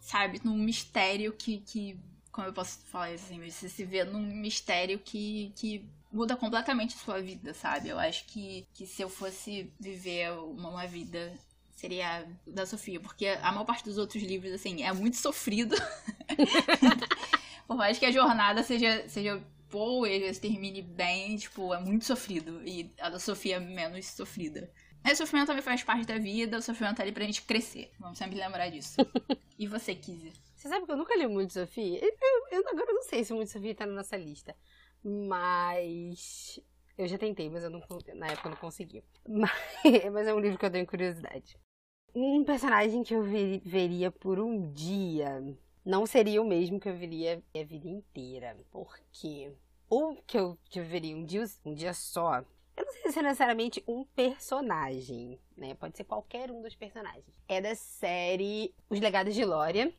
Speaker 2: sabe, num mistério que, que como eu posso falar assim, você se vê num mistério que, que muda completamente a sua vida, sabe? Eu acho que, que se eu fosse viver uma, uma vida seria da Sofia, porque a maior parte dos outros livros, assim, é muito sofrido. [laughs] Por mais que a jornada seja, seja boa e termine bem, tipo, é muito sofrido. E a da Sofia é menos sofrida. Mas o sofrimento também faz parte da vida, o sofrimento tá ali pra gente crescer. Vamos sempre lembrar disso. [laughs] e você, Kizzy?
Speaker 1: Você sabe que eu nunca li muito Sofia? Eu, eu, agora não sei se muito Sofia tá na nossa lista. Mas. Eu já tentei, mas eu não, na época eu não consegui. Mas, [laughs] mas é um livro que eu tenho curiosidade. Um personagem que eu veria por um dia não seria o mesmo que eu veria a vida inteira. Porque o que eu, que eu veria um dia, um dia só eu não sei se é necessariamente um personagem, né? Pode ser qualquer um dos personagens. É da série Os Legados de Lória.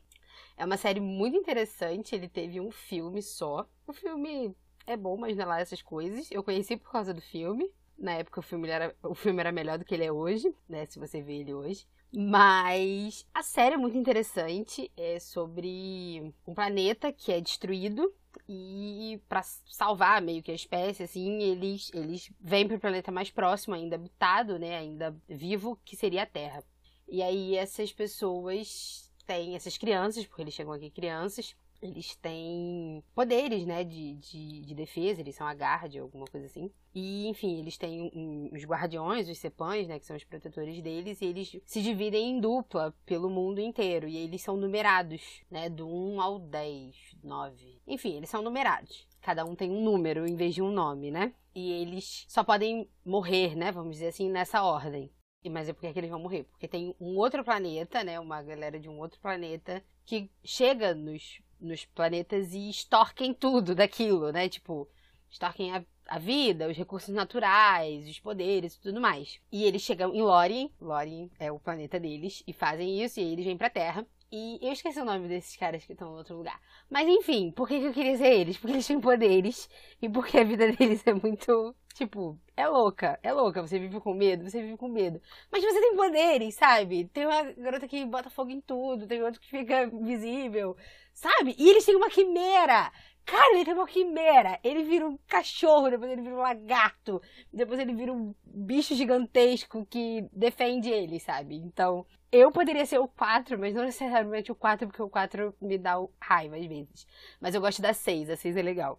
Speaker 1: É uma série muito interessante. Ele teve um filme só. O filme é bom, mas não é lá essas coisas. Eu conheci por causa do filme. Na época o filme era, o filme era melhor do que ele é hoje, né? Se você vê ele hoje. Mas a série é muito interessante. É sobre um planeta que é destruído e para salvar meio que a espécie, assim, eles, eles vêm para o planeta mais próximo, ainda habitado, né, ainda vivo, que seria a Terra. E aí essas pessoas têm, essas crianças, porque eles chegam aqui crianças, eles têm poderes, né, de, de, de, defesa, eles são a guarda, alguma coisa assim. E, enfim, eles têm um, os guardiões, os cepães, né, que são os protetores deles, e eles se dividem em dupla pelo mundo inteiro. E eles são numerados, né, do 1 ao 10, 9. Enfim, eles são numerados. Cada um tem um número em vez de um nome, né? E eles só podem morrer, né, vamos dizer assim, nessa ordem. Mas é porque é que eles vão morrer? Porque tem um outro planeta, né? Uma galera de um outro planeta que chega nos nos planetas e extorquem tudo daquilo, né? Tipo, extorquem a, a vida, os recursos naturais, os poderes e tudo mais. E eles chegam em Lórien, Lórien é o planeta deles, e fazem isso, e aí eles vêm pra Terra. E eu esqueci o nome desses caras que estão em outro lugar. Mas enfim, por que, que eu queria ser eles? Porque eles têm poderes e porque a vida [laughs] deles é muito. Tipo, é louca, é louca. Você vive com medo, você vive com medo. Mas você tem poderes, sabe? Tem uma garota que bota fogo em tudo, tem outro que fica visível. Sabe? E eles têm uma quimera. Cara, ele tem uma quimera. Ele vira um cachorro, depois ele vira um lagarto, depois ele vira um bicho gigantesco que defende ele, sabe? Então, eu poderia ser o 4, mas não necessariamente o 4, porque o 4 me dá raiva às vezes. Mas eu gosto da 6, a 6 é legal.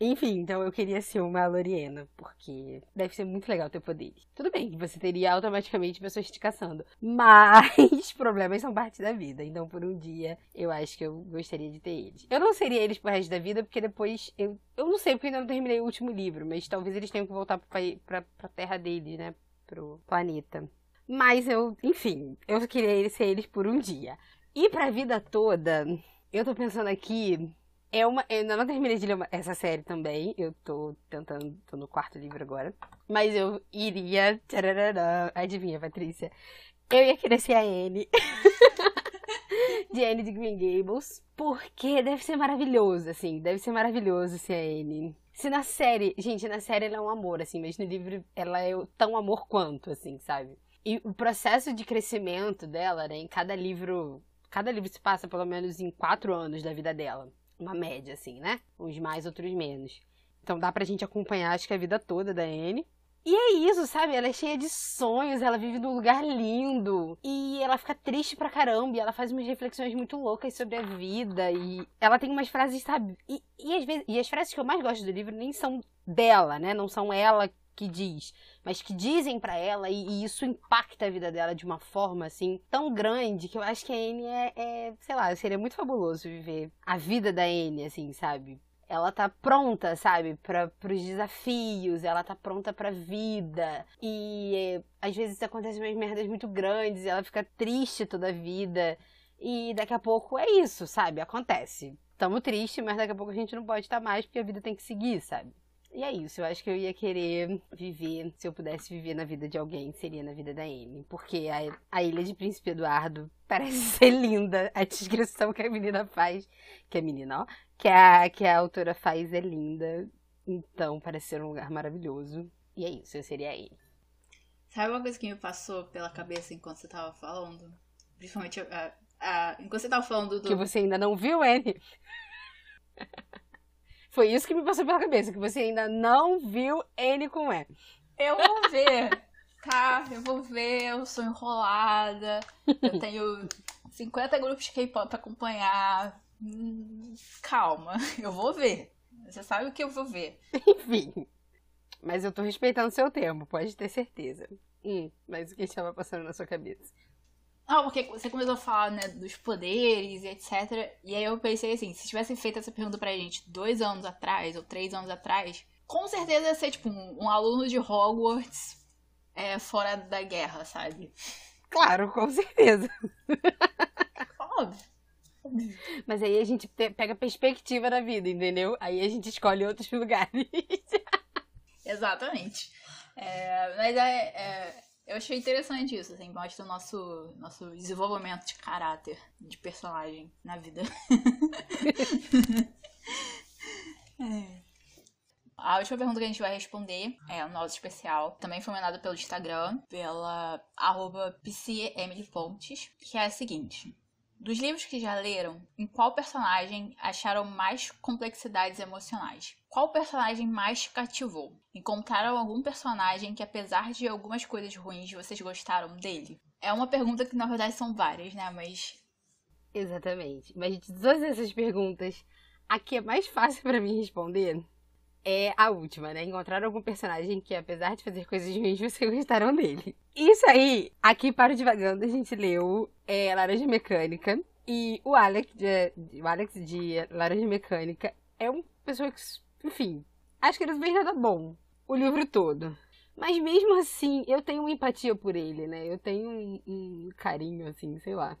Speaker 1: Enfim, então eu queria ser uma Loriena, porque deve ser muito legal ter poderes. Tudo bem você teria automaticamente pessoas te caçando, [laughs] mas problemas são parte da vida. Então, por um dia, eu acho que eu gostaria de ter eles. Eu não seria eles pro resto da vida, porque depois eu. Eu não sei, porque ainda não terminei o último livro, mas talvez eles tenham que voltar pra, pra, pra terra deles, né? Pro planeta. Mas eu, enfim, eu queria ser eles por um dia. E pra vida toda, eu tô pensando aqui é uma. Eu ainda não terminei de ler uma, essa série também. Eu tô tentando. tô no quarto livro agora. Mas eu iria. Adivinha, Patrícia? Eu ia querer ser a Anne. [laughs] de Anne de Green Gables. Porque deve ser maravilhoso, assim. Deve ser maravilhoso ser a Anne. Se na série. Gente, na série ela é um amor, assim. Mas no livro ela é tão amor quanto, assim, sabe? E o processo de crescimento dela, né? Em cada livro. Cada livro se passa pelo menos em quatro anos da vida dela uma média, assim, né? Uns mais, outros menos. Então dá pra gente acompanhar, acho que a vida toda da Anne. E é isso, sabe? Ela é cheia de sonhos, ela vive num lugar lindo. E ela fica triste pra caramba. E ela faz umas reflexões muito loucas sobre a vida. E ela tem umas frases, sabe? E, e, vezes, e as frases que eu mais gosto do livro nem são dela, né? Não são ela que diz, mas que dizem para ela e, e, isso impacta a vida dela de uma forma assim tão grande que eu acho que a Anne é, é sei lá, seria muito fabuloso viver a vida da Anne, assim, sabe? Ela tá pronta, sabe, para os desafios, ela tá pronta pra vida. E é, às vezes acontecem umas merdas muito grandes, ela fica triste toda a vida. E daqui a pouco é isso, sabe? Acontece. Tamo triste, mas daqui a pouco a gente não pode estar mais porque a vida tem que seguir, sabe? E é isso, eu acho que eu ia querer viver, se eu pudesse viver na vida de alguém, seria na vida da Amy. Porque a, a Ilha de Príncipe Eduardo [laughs] parece ser linda. A descrição que a menina faz, que a menina, ó, que a, que a autora faz é linda. Então, parece ser um lugar maravilhoso. E é isso, eu seria a Amy.
Speaker 2: Sabe uma coisa que me passou pela cabeça enquanto você tava falando? Principalmente a, enquanto você tava falando do.
Speaker 1: Que você ainda não viu, N. [laughs] Foi isso que me passou pela cabeça, que você ainda não viu N com E.
Speaker 2: Eu vou ver, tá? Eu vou ver, eu sou enrolada. Eu tenho 50 grupos de K-pop pra acompanhar. Hum, calma, eu vou ver. Você sabe o que eu vou ver.
Speaker 1: Enfim. Mas eu tô respeitando seu tempo, pode ter certeza. Hum, mas o que estava passando na sua cabeça?
Speaker 2: Não, porque você começou a falar, né, dos poderes e etc. E aí eu pensei assim, se tivesse feito essa pergunta pra gente dois anos atrás ou três anos atrás, com certeza ia ser, tipo, um, um aluno de Hogwarts é, fora da guerra, sabe?
Speaker 1: Claro, com certeza.
Speaker 2: Óbvio.
Speaker 1: Mas aí a gente pega perspectiva da vida, entendeu? Aí a gente escolhe outros [laughs] lugares.
Speaker 2: Exatamente. É, mas é, é, eu achei interessante isso, assim, mostra o nosso, nosso desenvolvimento de caráter, de personagem na vida. [laughs] é. A última pergunta que a gente vai responder é o nosso especial. Também foi mandada pelo Instagram, pela arroba que é a seguinte. Dos livros que já leram, em qual personagem acharam mais complexidades emocionais? Qual personagem mais cativou? Encontraram algum personagem que, apesar de algumas coisas ruins, vocês gostaram dele? É uma pergunta que, na verdade, são várias, né? Mas.
Speaker 1: Exatamente. Mas de todas essas perguntas, a que é mais fácil para mim responder é a última, né? Encontraram algum personagem que, apesar de fazer coisas ruins, vocês gostaram dele. Isso aí, aqui para o Divagando, a gente leu é, Laranja Mecânica. E o Alex, de, o Alex de Laranja Mecânica é uma pessoa que, enfim, acho que ele não fez nada bom o livro todo. Mas mesmo assim, eu tenho uma empatia por ele, né? Eu tenho um, um carinho, assim, sei lá.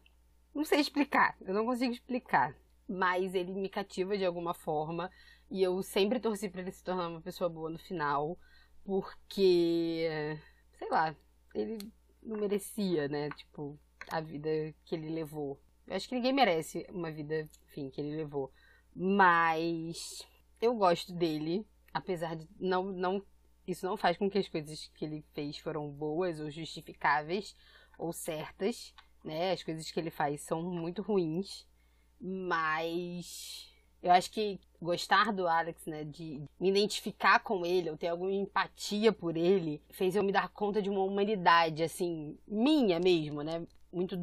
Speaker 1: Não sei explicar, eu não consigo explicar. Mas ele me cativa de alguma forma. E eu sempre torci para ele se tornar uma pessoa boa no final, porque, sei lá, ele não merecia, né? Tipo, a vida que ele levou. Eu acho que ninguém merece uma vida, enfim, que ele levou. Mas eu gosto dele, apesar de não, não isso não faz com que as coisas que ele fez foram boas ou justificáveis ou certas, né? As coisas que ele faz são muito ruins, mas eu acho que gostar do Alex, né, de me identificar com ele, eu ter alguma empatia por ele, fez eu me dar conta de uma humanidade, assim, minha mesmo, né, muito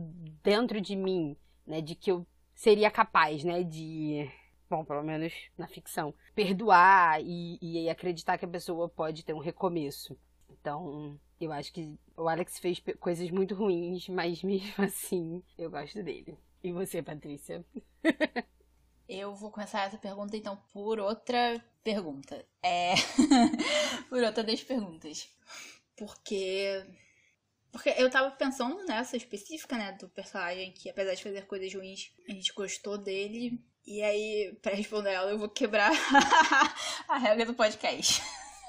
Speaker 1: dentro de mim, né, de que eu seria capaz, né, de, bom, pelo menos na ficção, perdoar e, e acreditar que a pessoa pode ter um recomeço. Então, eu acho que o Alex fez coisas muito ruins, mas mesmo [laughs] assim, eu gosto dele. E você, Patrícia? [laughs]
Speaker 2: Eu vou começar essa pergunta então por outra pergunta. É. [laughs] por outra das perguntas. Porque. Porque eu tava pensando nessa específica, né, do personagem que, apesar de fazer coisas ruins, a gente gostou dele. E aí, pra responder ela, eu vou quebrar [laughs] a regra do podcast.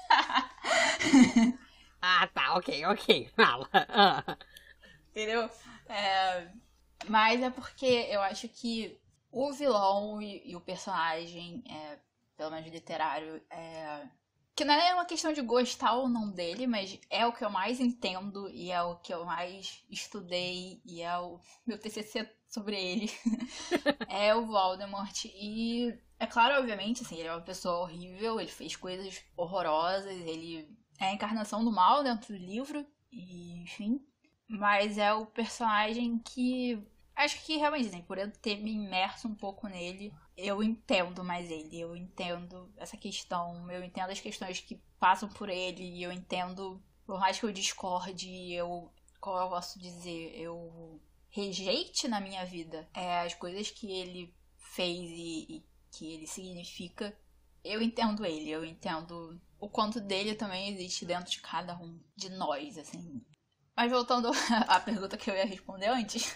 Speaker 2: [laughs]
Speaker 1: ah, tá, ok, ok. Fala.
Speaker 2: Entendeu? É, mas é porque eu acho que o vilão e, e o personagem, é, pelo menos literário, é, que não é uma questão de gostar ou não dele, mas é o que eu mais entendo e é o que eu mais estudei e é o meu TCC sobre ele. [laughs] é o Voldemort. E é claro, obviamente, assim, ele é uma pessoa horrível, ele fez coisas horrorosas, ele é a encarnação do mal dentro do livro, e enfim. Mas é o personagem que Acho que realmente, assim, por eu ter me imerso um pouco nele, eu entendo mais ele. Eu entendo essa questão, eu entendo as questões que passam por ele, eu entendo, por mais que eu discorde, eu, como eu posso dizer, eu rejeite na minha vida é, as coisas que ele fez e, e que ele significa. Eu entendo ele, eu entendo o quanto dele também existe dentro de cada um de nós, assim. Mas voltando [laughs] à pergunta que eu ia responder antes.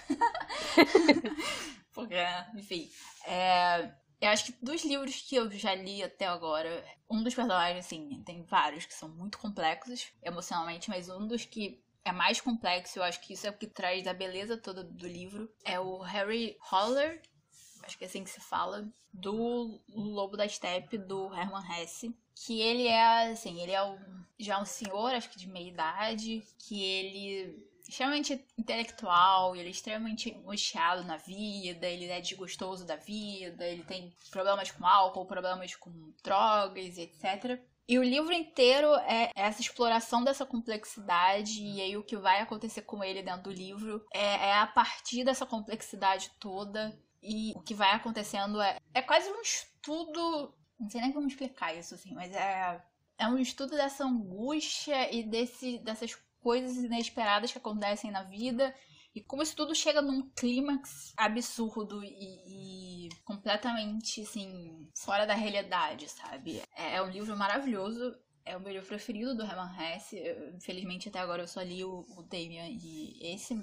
Speaker 2: [laughs] Porque, enfim. É, eu acho que dos livros que eu já li até agora, um dos personagens, assim, tem vários que são muito complexos emocionalmente, mas um dos que é mais complexo, eu acho que isso é o que traz a beleza toda do livro, é o Harry Holler, acho que é assim que se fala, do Lobo da Steppe, do Herman Hesse que ele é, assim, ele é um, já um senhor, acho que de meia idade, que ele extremamente intelectual, ele é extremamente angustiado na vida, ele é desgostoso da vida, ele tem problemas com álcool, problemas com drogas, etc. E o livro inteiro é essa exploração dessa complexidade, e aí o que vai acontecer com ele dentro do livro é, é a partir dessa complexidade toda. E o que vai acontecendo é, é quase um estudo. Não sei nem como explicar isso, assim, mas é, é um estudo dessa angústia e desse, dessas coisas inesperadas que acontecem na vida e como isso tudo chega num clímax absurdo e, e, completamente, assim, fora da realidade, sabe? É, é, um livro maravilhoso. É o meu livro preferido do Herman Hesse. Eu, infelizmente, até agora eu só li o, o Damien e esse.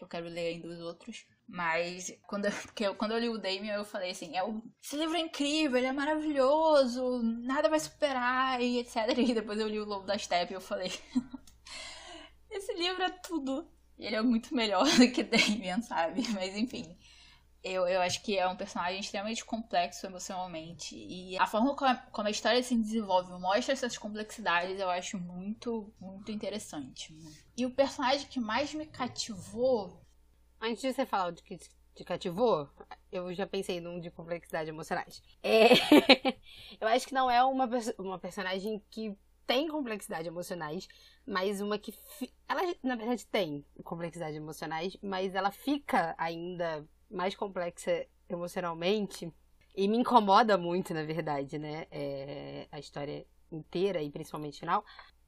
Speaker 2: Eu quero ler ainda os outros. Mas quando eu, [laughs] porque quando eu li o Damien, eu falei assim, é o, esse livro é incrível, ele é maravilhoso, nada vai superar, e etc. [laughs] E depois eu li o Lobo da Steppe e eu falei, [laughs] esse livro é tudo. Ele é muito melhor do que Damien, sabe? Mas enfim. Eu, eu acho que é um personagem extremamente complexo emocionalmente. E a forma como a, como a história se desenvolve mostra essas complexidades, eu acho muito, muito interessante. E o personagem que mais me cativou.
Speaker 1: Antes de você falar de que te cativou, eu já pensei num de complexidade emocionais. É... [laughs] eu acho que não é uma, uma personagem que tem complexidade emocionais, mas uma que. Ela, na verdade, tem complexidade emocionais, mas ela fica ainda mais complexa emocionalmente. E me incomoda muito, na verdade, né? É... a história inteira e principalmente final.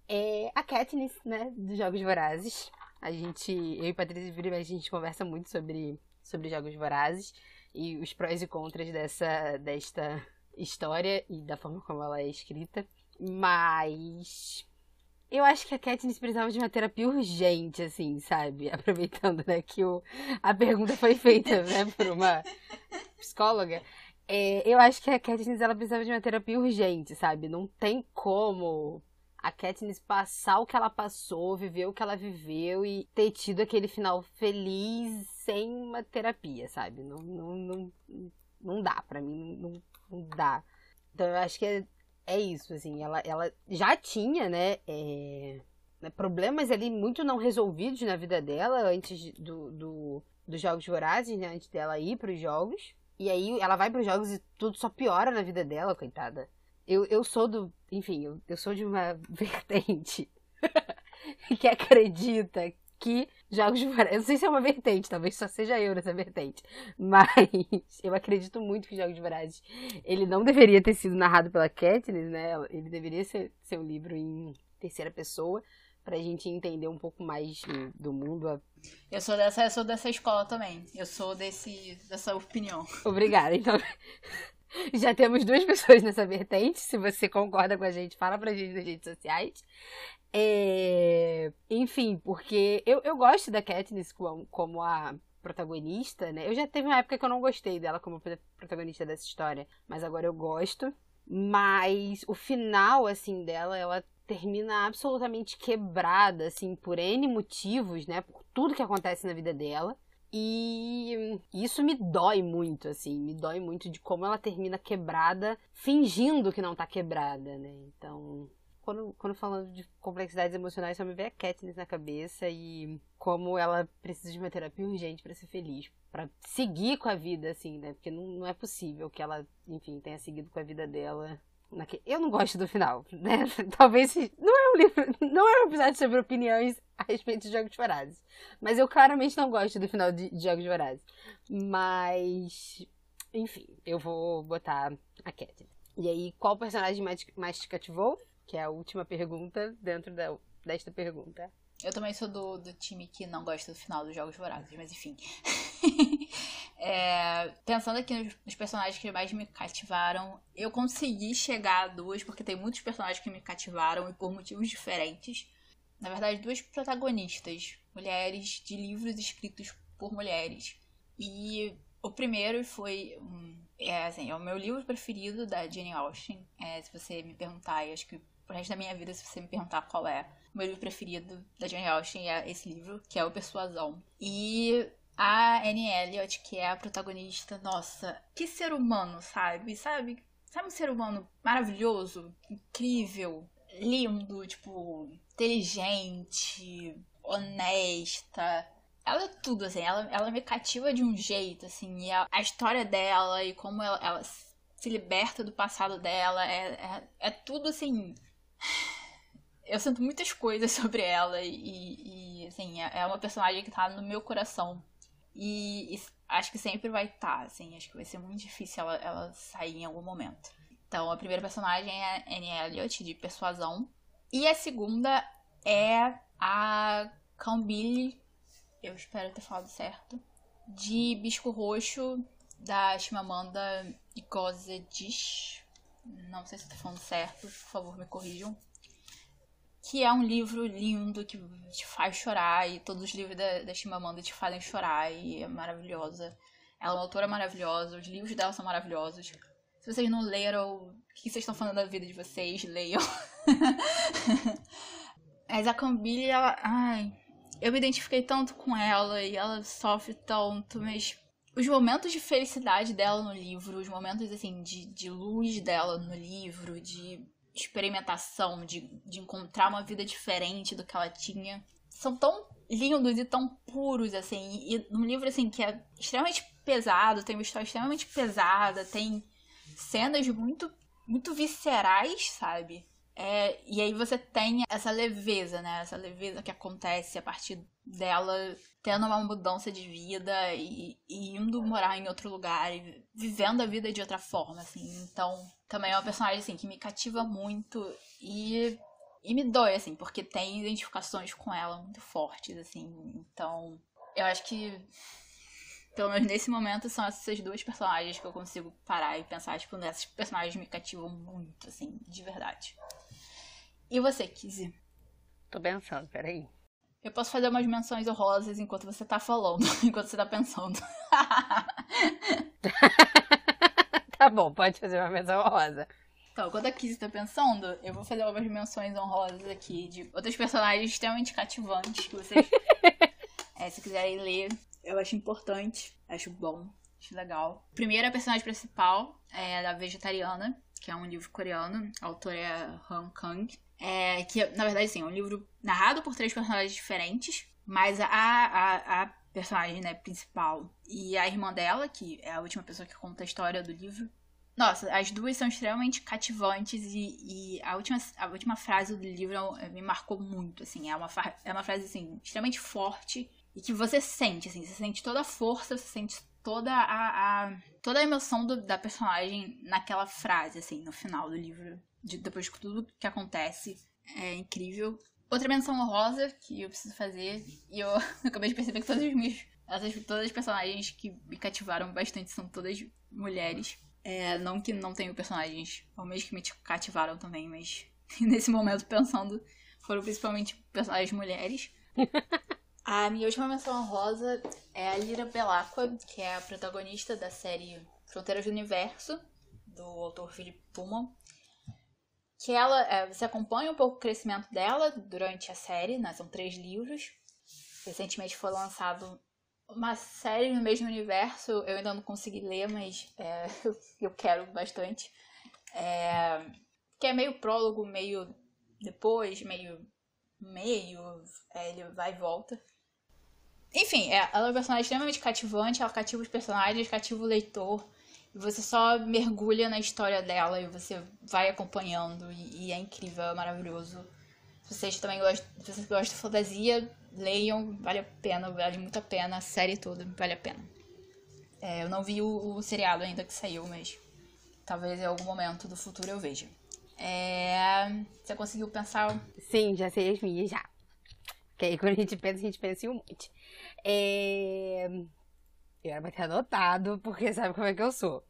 Speaker 1: É a Katniss, né? Dos Jogos Vorazes. A gente, eu e Patrícia Vira, a gente conversa muito sobre, sobre Jogos Vorazes e os prós e contras dessa, desta história e da forma como ela é escrita. Mas eu acho que a Katniss precisava de uma terapia urgente, assim, sabe? [laughs] Aproveitando, né, que o, a pergunta foi feita, né, por uma psicóloga. É, eu acho que a Katniss, ela precisava de uma terapia urgente, sabe? Não tem como a Katniss passar o que ela passou, viver o que ela viveu e ter tido aquele final feliz sem uma terapia, sabe? Não, não, não, não dá, pra mim, não, não dá. Então eu acho que é é isso, assim, ela, ela já tinha, né, é, né, problemas ali muito não resolvidos na vida dela antes do, do dos Jogos Vorazes, né, antes dela ir para os Jogos. E aí ela vai para os Jogos e tudo só piora na vida dela, coitada. Eu, eu sou do, enfim, eu, eu sou de uma [laughs] vertente que acredita que jogos de [laughs] Vorazes. Eu não sei se é uma vertente, talvez só seja eu nessa vertente. Mas [laughs] eu acredito muito que Jogos de Vorazes ele não deveria ter sido narrado pela Katniss, né? Ele deveria ser, ser um livro em terceira pessoa pra gente entender um pouco mais do mundo.
Speaker 2: Eu sou dessa, eu sou dessa escola também. Eu sou desse, dessa opinião.
Speaker 1: Obrigada. Então, [laughs] já temos duas pessoas nessa vertente. Se você concorda com a gente, fala pra gente nas redes sociais. É... Enfim, porque eu, eu gosto da Katniss como, como a protagonista, né? Eu já teve uma época que eu não gostei dela como protagonista dessa história, mas agora eu gosto. Mas o final, assim, dela, ela termina absolutamente quebrada, assim, por N motivos, né? Por tudo que acontece na vida dela. E isso me dói muito, assim, me dói muito de como ela termina quebrada, fingindo que não tá quebrada, né? Então, quando, quando falando de complexidades emocionais, só me vê a Katniss na cabeça e como ela precisa de uma terapia urgente para ser feliz, para seguir com a vida, assim, né? Porque não, não é possível que ela, enfim, tenha seguido com a vida dela. Eu não gosto do final, [laughs] né? Talvez não é um livro, [laughs] não é um episódio sobre opiniões a respeito de Jogos Vorazes. Mas eu claramente não gosto do final de, de Jogos Vorazes. Mas, enfim, eu vou botar a Katniss. E aí, qual personagem mais, mais te cativou? que é a última pergunta dentro da, desta pergunta.
Speaker 2: Eu também sou do, do time que não gosta do final dos Jogos Vorazes, mas enfim. [laughs] é, pensando aqui nos, nos, personagens que mais me cativaram, eu consegui chegar a duas, porque tem muitos personagens que me cativaram e por motivos diferentes. Na verdade, duas protagonistas, mulheres de livros escritos por mulheres. E o primeiro foi é, assim, é o meu livro preferido da Jane Austen. É, se você me perguntar, eu acho que pro resto da minha vida, se você me perguntar qual é o meu livro preferido da Jane Austen, é esse livro, que é O Persuasão. E a Anne Elliot, que é a protagonista, nossa, que ser humano, sabe? Sabe? Sabe um ser humano maravilhoso, incrível, lindo, tipo, inteligente, honesta. Ela é tudo, assim, ela, ela me cativa de um jeito, assim, e a, a história dela e como ela, ela, se liberta do passado dela, é, é, é, tudo, assim... [sighs] Eu sinto muitas coisas [laughs] sobre ela e, e assim, é, é uma personagem que tá no meu coração. E, e acho que sempre vai estar, tá, assim, acho que vai ser muito difícil ela, ela sair em algum momento. Então, a primeira personagem é a Annie Elliot, de Persuasão. E a segunda é a Cambile, eu espero ter falado certo, de Bisco Roxo, da Chimamanda Ngozi Não sei se estou falando certo, por favor me corrijam. Que é um livro lindo, que te faz chorar, e todos os livros da, da Chimamanda te fazem chorar, e é maravilhosa. Ela é uma autora maravilhosa, os livros dela são maravilhosos. Se vocês não leram, o que vocês estão falando da vida de vocês, leiam. [laughs] Mas a Cambile, ela. Ai. Eu me identifiquei tanto com ela e ela sofre tanto, mas os momentos de felicidade dela no livro, os momentos assim de, de luz dela no livro, de experimentação, de, de encontrar uma vida diferente do que ela tinha, são tão lindos e tão puros, assim. E, num livro assim que é extremamente pesado, tem uma história extremamente pesada, tem cenas muito, muito viscerais, sabe? É, e aí você tem essa leveza, né? Essa leveza que acontece a partir dela tendo uma mudança de vida e, e, indo morar em outro lugar e vivendo a vida de outra forma, assim. Então, também é uma personagem, assim, que me cativa muito e, e me dói, assim, porque tem identificações com ela muito fortes, assim. Então, eu acho que pelo menos nesse momento, são essas duas personagens que eu consigo parar e pensar, tipo, essas personagens me cativam muito, assim, de verdade. E você, Kizzy?
Speaker 1: Tô pensando, peraí.
Speaker 2: Eu posso fazer umas menções honrosas enquanto você tá falando, [laughs] enquanto você tá pensando. [laughs]
Speaker 1: tá bom, pode fazer uma menção honrosa.
Speaker 2: Então, quando a Kizzy tá pensando, eu vou fazer algumas menções honrosas aqui de outros personagens extremamente cativantes que vocês, [laughs] é, se quiserem ler, eu acho importante, acho bom, acho legal. Primeira personagem principal é a Vegetariana, que é um livro coreano, a autora é Han Kang. É, que, na verdade, assim, é um livro narrado por três personagens diferentes, mas a, a, a personagem né, principal e a irmã dela, que é a última pessoa que conta a história do livro, nossa, as duas são extremamente cativantes e, e, a, última, a última frase do livro me marcou muito, assim, é uma, é uma frase, assim, extremamente forte e que você sente, assim, você sente toda a força, você sente toda a, a toda a emoção do, da personagem naquela frase, assim, no final do livro de, depois de tudo que acontece. É incrível. Outra menção honrosa que eu preciso fazer, e eu [laughs] acabei de perceber que todas as. Essas, todas as personagens que me cativaram bastante são todas mulheres. É, não que não tenham personagens homens que me cativaram também, mas [laughs] nesse momento pensando, foram principalmente personagens mulheres. [laughs] a minha última menção honrosa é a Lira Belacqua, que é a protagonista da série Fronteiras do Universo, do autor Philip Pullman que ela, é, você acompanha um pouco o crescimento dela durante a série, né? São três livros. Recentemente foi lançado uma série no mesmo universo, eu ainda não consegui ler, mas é, [laughs] eu quero bastante. É, que é meio prólogo, meio depois, meio meio, é, ele vai e volta. Enfim, é, ela é uma personagem extremamente cativante, ela cativa os personagens, cativa o leitor. Você só mergulha na história dela e você vai acompanhando e, e é incrível, é maravilhoso. Se vocês também gostam, se vocês gostam de fantasia, leiam, vale a pena, vale muito a pena, a série toda vale a pena. É, eu não vi o, o, seriado ainda que saiu, mas talvez em algum momento do futuro eu veja. É, você conseguiu pensar?
Speaker 1: Sim, já sei as minhas já. Porque aí quando a gente pensa, a gente pensa em um monte. É... Eu era pra ter anotado, porque sabe como é que eu sou.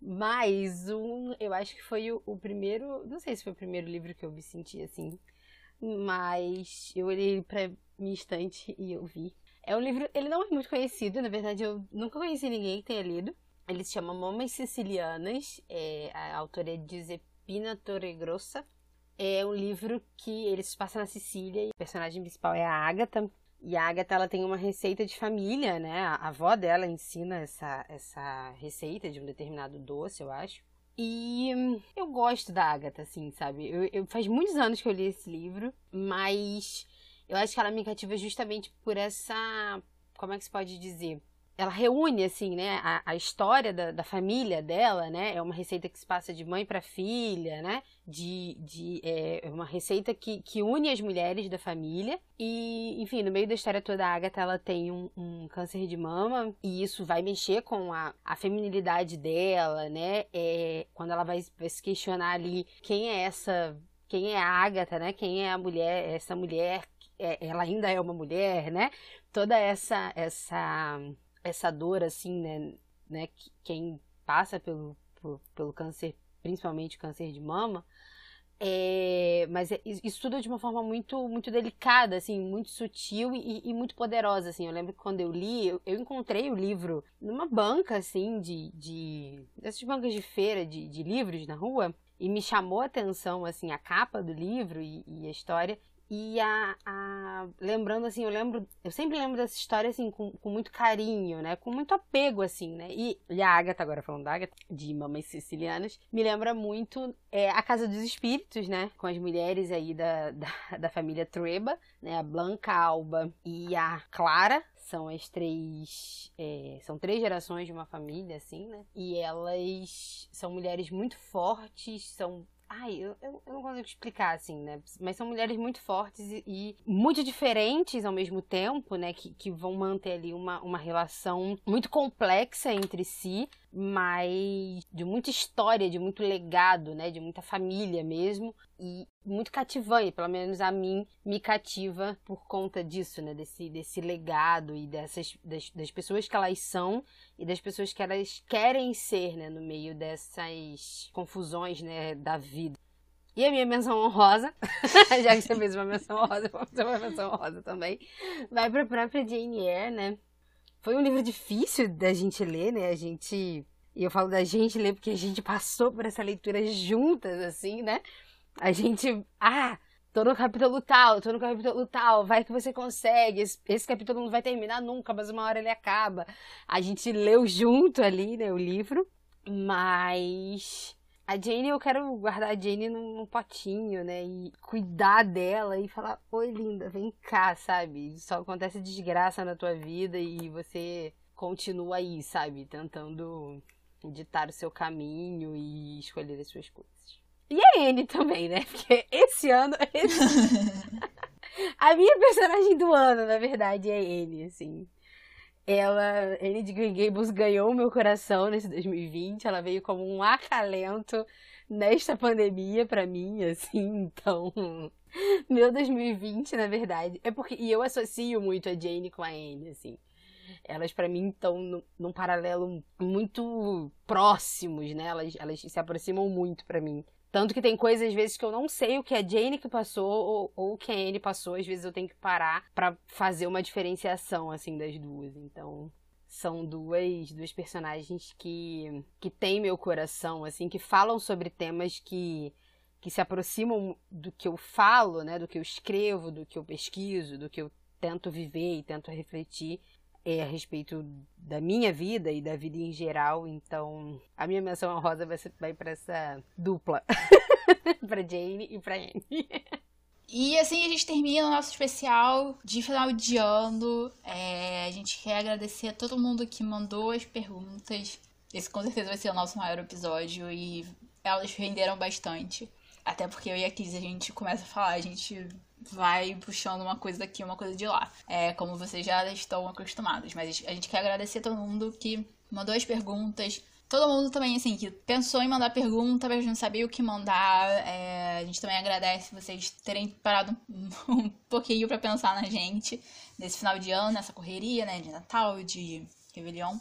Speaker 1: Mas um, eu acho que foi o, o, primeiro, não sei se foi o primeiro livro que eu me senti assim, mas eu olhei pra minha estante e eu vi. É um livro, ele não é muito conhecido, na verdade eu nunca conheci ninguém que tenha lido. Ele se chama Mamas Sicilianas, é, a autora é Giuseppina Torregrossa. É um livro que ele se passa na Sicília e o personagem principal é a Agatha, e a Agatha, ela tem uma receita de família, né? A avó dela ensina essa, essa receita de um determinado doce, eu acho. E eu gosto da Agatha, assim, sabe? Eu, eu, faz muitos anos que eu li esse livro, mas eu acho que ela me cativa justamente por essa. Como é que se pode dizer? ela reúne, assim, né, a, a história da, da, família dela, né, é uma receita que se passa de mãe para filha, né, de, de é uma receita que, que une as mulheres da família e, enfim, no meio da história toda a Agatha, ela tem um, um câncer de mama e isso vai mexer com a, a feminilidade dela, né, é, quando ela vai, vai se questionar ali quem é essa quem é a Agatha, né? Quem é a mulher, essa mulher, é, ela ainda é uma mulher, né? Toda essa essa essa dor, assim, né? né quem passa pelo, pelo, pelo câncer, principalmente câncer de mama, é, mas é, isso tudo de uma forma muito muito delicada, assim, muito sutil e, e, muito poderosa, assim. Eu lembro que quando eu li, eu, eu encontrei o livro numa banca, assim, de, de dessas bancas de feira de, de livros na rua e me chamou a atenção, assim, a capa do livro e, e a história. E a, a, lembrando assim, eu lembro, eu sempre lembro dessa história assim com, com muito carinho, né? Com muito apego assim, né? E, e a Agatha agora falando da Agatha, de Mamães Sicilianas, me lembra muito é, a Casa dos Espíritos, né? Com as mulheres aí da, da, da família Treba, né? A Blanca Alba e a Clara, são as três. É, são três gerações de uma família, assim, né? E elas são mulheres muito fortes, são Ai, eu, eu, não consigo explicar, assim, né? Mas são mulheres muito fortes e, e, muito diferentes ao mesmo tempo, né? Que, que vão manter ali uma, uma relação muito complexa entre si, mas de muita história, de muito legado, né? De muita família mesmo. E muito cativante, pelo menos a mim me cativa por conta disso, né? Desse, desse legado e dessas das, das pessoas que elas são e das pessoas que elas querem ser, né? No meio dessas confusões, né? Da vida. E a minha menção honrosa, [laughs] já que você fez uma menção honrosa, eu vou fazer uma menção honrosa também, vai para a própria Jane Eyre, né? Foi um livro difícil da gente ler, né? A gente. E eu falo da gente ler porque a gente passou por essa leitura juntas, assim, né? A gente. Ah! Tô no capítulo tal, tô no capítulo tal, vai que você consegue. Esse, esse, capítulo não vai terminar nunca, mas uma hora ele acaba. A gente leu junto ali, né, o livro. Mas a Jane, eu quero guardar a Jane num, num, potinho, né? E cuidar dela e falar: Oi, linda, vem cá, sabe? Só acontece desgraça na tua vida e você continua aí, sabe? Tentando ditar o seu caminho e escolher as suas coisas. E a Anne também, né? [laughs] Porque esse ano. Esse... [laughs] [laughs] a minha personagem do ano, na verdade, é Anne, assim. Ela, Anne de Green Gables ganhou meu coração nesse 2020. Ela veio como um acalento nesta pandemia para mim, assim. Então, [laughs] meu 2020, na verdade, é porque e eu associo muito a Jane com a Anne, assim. Elas para mim estão num paralelo muito próximos, né? Elas, elas se aproximam muito para mim. Tanto que tem coisas, às vezes, que eu não sei o que a Jane que passou ou, ou o que a Anne passou. Às vezes eu tenho que parar para fazer uma diferenciação, assim, das duas. Então, são duas, duas personagens que, que têm meu coração, assim, que falam sobre temas que, que se aproximam do que eu falo, né? Do que eu escrevo, do que eu pesquiso, do que eu tento viver e tento refletir é, a respeito da minha vida e da vida em geral. Então, a minha menção honrosa vai, vai para essa dupla. [laughs] para Jane e para Anne.
Speaker 2: E assim a gente termina o nosso especial de final de ano. É, a gente quer agradecer a todo mundo que mandou as perguntas. Esse com certeza vai ser o nosso maior episódio e elas renderam bastante. Até porque eu e a Kiz a gente começa a falar, a gente vai puxando uma coisa daqui, uma coisa de lá. É como vocês já estão acostumados. Mas a gente quer agradecer a todo mundo que mandou as perguntas. Todo mundo também, assim, que pensou em mandar pergunta, mas não sabia o que mandar. É, a gente também agradece vocês terem parado [laughs] um, pouquinho para pensar na gente nesse final de ano, nessa correria, né, de Natal, de Réveillon.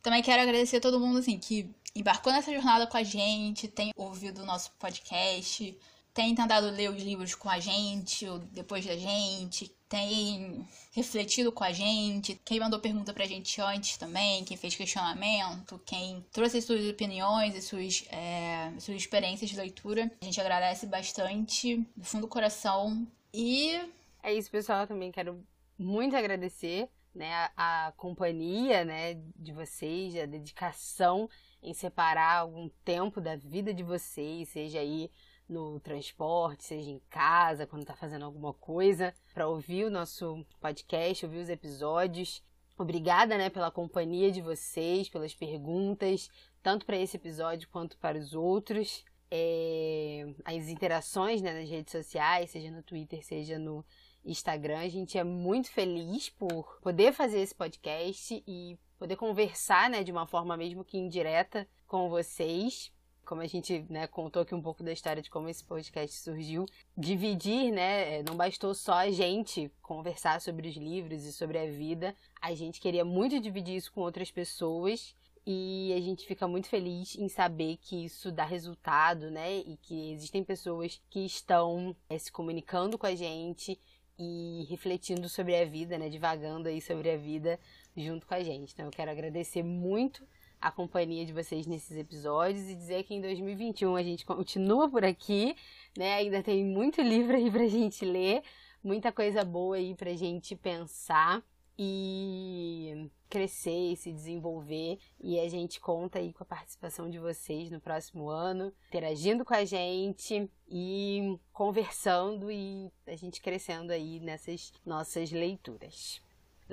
Speaker 2: Também quero agradecer a todo mundo, assim, que embarcou nessa jornada com a gente, tem ouvido o nosso podcast, tem tentado ler os livros com a gente, depois da gente, tem refletido com a gente, quem mandou pergunta pra gente antes também, quem fez questionamento, quem trouxe suas opiniões e suas, é, suas experiências de leitura. A gente agradece bastante, do fundo do coração. E.
Speaker 1: É isso, pessoal. Eu também quero muito agradecer né, a, a companhia né, de vocês, a dedicação em separar algum tempo da vida de vocês, seja aí no transporte, seja em casa, quando está fazendo alguma coisa, para ouvir o nosso podcast, ouvir os episódios. Obrigada, né, pela companhia de vocês, pelas perguntas, tanto para esse episódio quanto para os outros. É, as interações né, nas redes sociais, seja no Twitter, seja no Instagram. A gente é muito feliz por poder fazer esse podcast e poder conversar né, de uma forma mesmo que indireta com vocês como a gente né, contou aqui um pouco da história de como esse podcast surgiu, dividir, né? Não bastou só a gente conversar sobre os livros e sobre a vida, a gente queria muito dividir isso com outras pessoas e a gente fica muito feliz em saber que isso dá resultado, né? E que existem pessoas que estão é, se comunicando com a gente e refletindo sobre a vida, né? Divagando aí sobre a vida junto com a gente. Então eu quero agradecer muito a companhia de vocês nesses episódios e dizer que em 2021 a gente continua por aqui, né? Ainda tem muito livro aí pra gente ler, muita coisa boa aí pra gente pensar e crescer e se desenvolver. E a gente conta aí com a participação de vocês no próximo ano, interagindo com a gente e conversando e a gente crescendo aí nessas nossas leituras.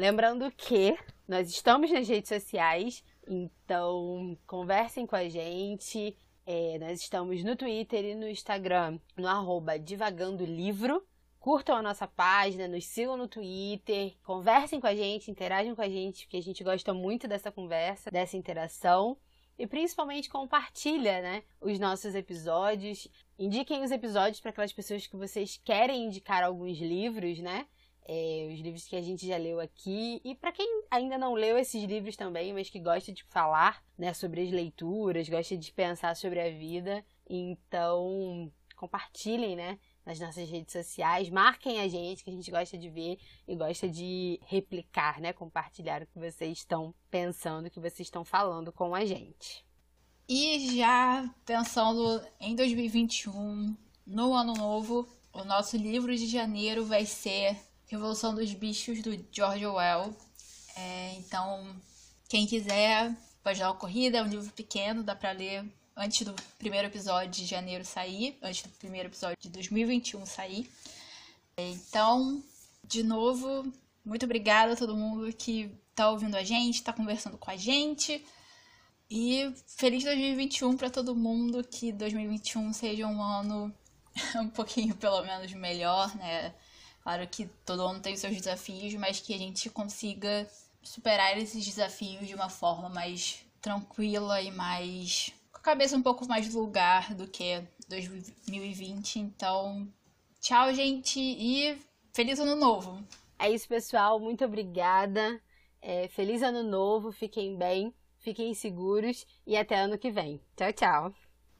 Speaker 1: Lembrando que nós estamos nas redes sociais, então, conversem com a gente. É, nós estamos no Twitter e no Instagram, no arroba Divagando Livro. Curtam a nossa página, nos sigam no Twitter, conversem com a gente, interagem com a gente, porque a gente gosta muito dessa conversa, dessa interação. E principalmente compartilha, né, os nossos episódios. Indiquem os episódios para aquelas pessoas que vocês querem indicar alguns livros, né? É, os livros que a gente já leu aqui. E para quem ainda não leu esses livros também, mas que gosta de falar né, sobre as leituras, gosta de pensar sobre a vida, então compartilhem né, nas nossas redes sociais, marquem a gente, que a gente gosta de ver e gosta de replicar, né, compartilhar o que vocês estão pensando, o que vocês estão falando com a gente.
Speaker 2: E já pensando em 2021, no ano novo, o nosso livro de janeiro vai ser Revolução dos Bichos, do George Orwell. É, então, quem quiser, pode dar uma corrida. É um livro pequeno, dá pra ler antes do primeiro episódio de janeiro sair, antes do primeiro episódio de 2021 sair. É, então, de novo, muito obrigada a todo mundo que tá ouvindo a gente, tá conversando com a gente. E feliz 2021 para todo mundo, que 2021 seja um ano [laughs] um pouquinho pelo menos melhor, né? Claro que todo ano tem os seus desafios, mas que a gente consiga superar esses desafios de uma forma mais tranquila e mais. com a cabeça um pouco mais no lugar do que 2020. Então, tchau, gente, e feliz ano novo!
Speaker 1: É isso, pessoal. Muito obrigada. É, feliz ano novo. Fiquem bem, fiquem seguros e até ano que vem. Tchau, tchau.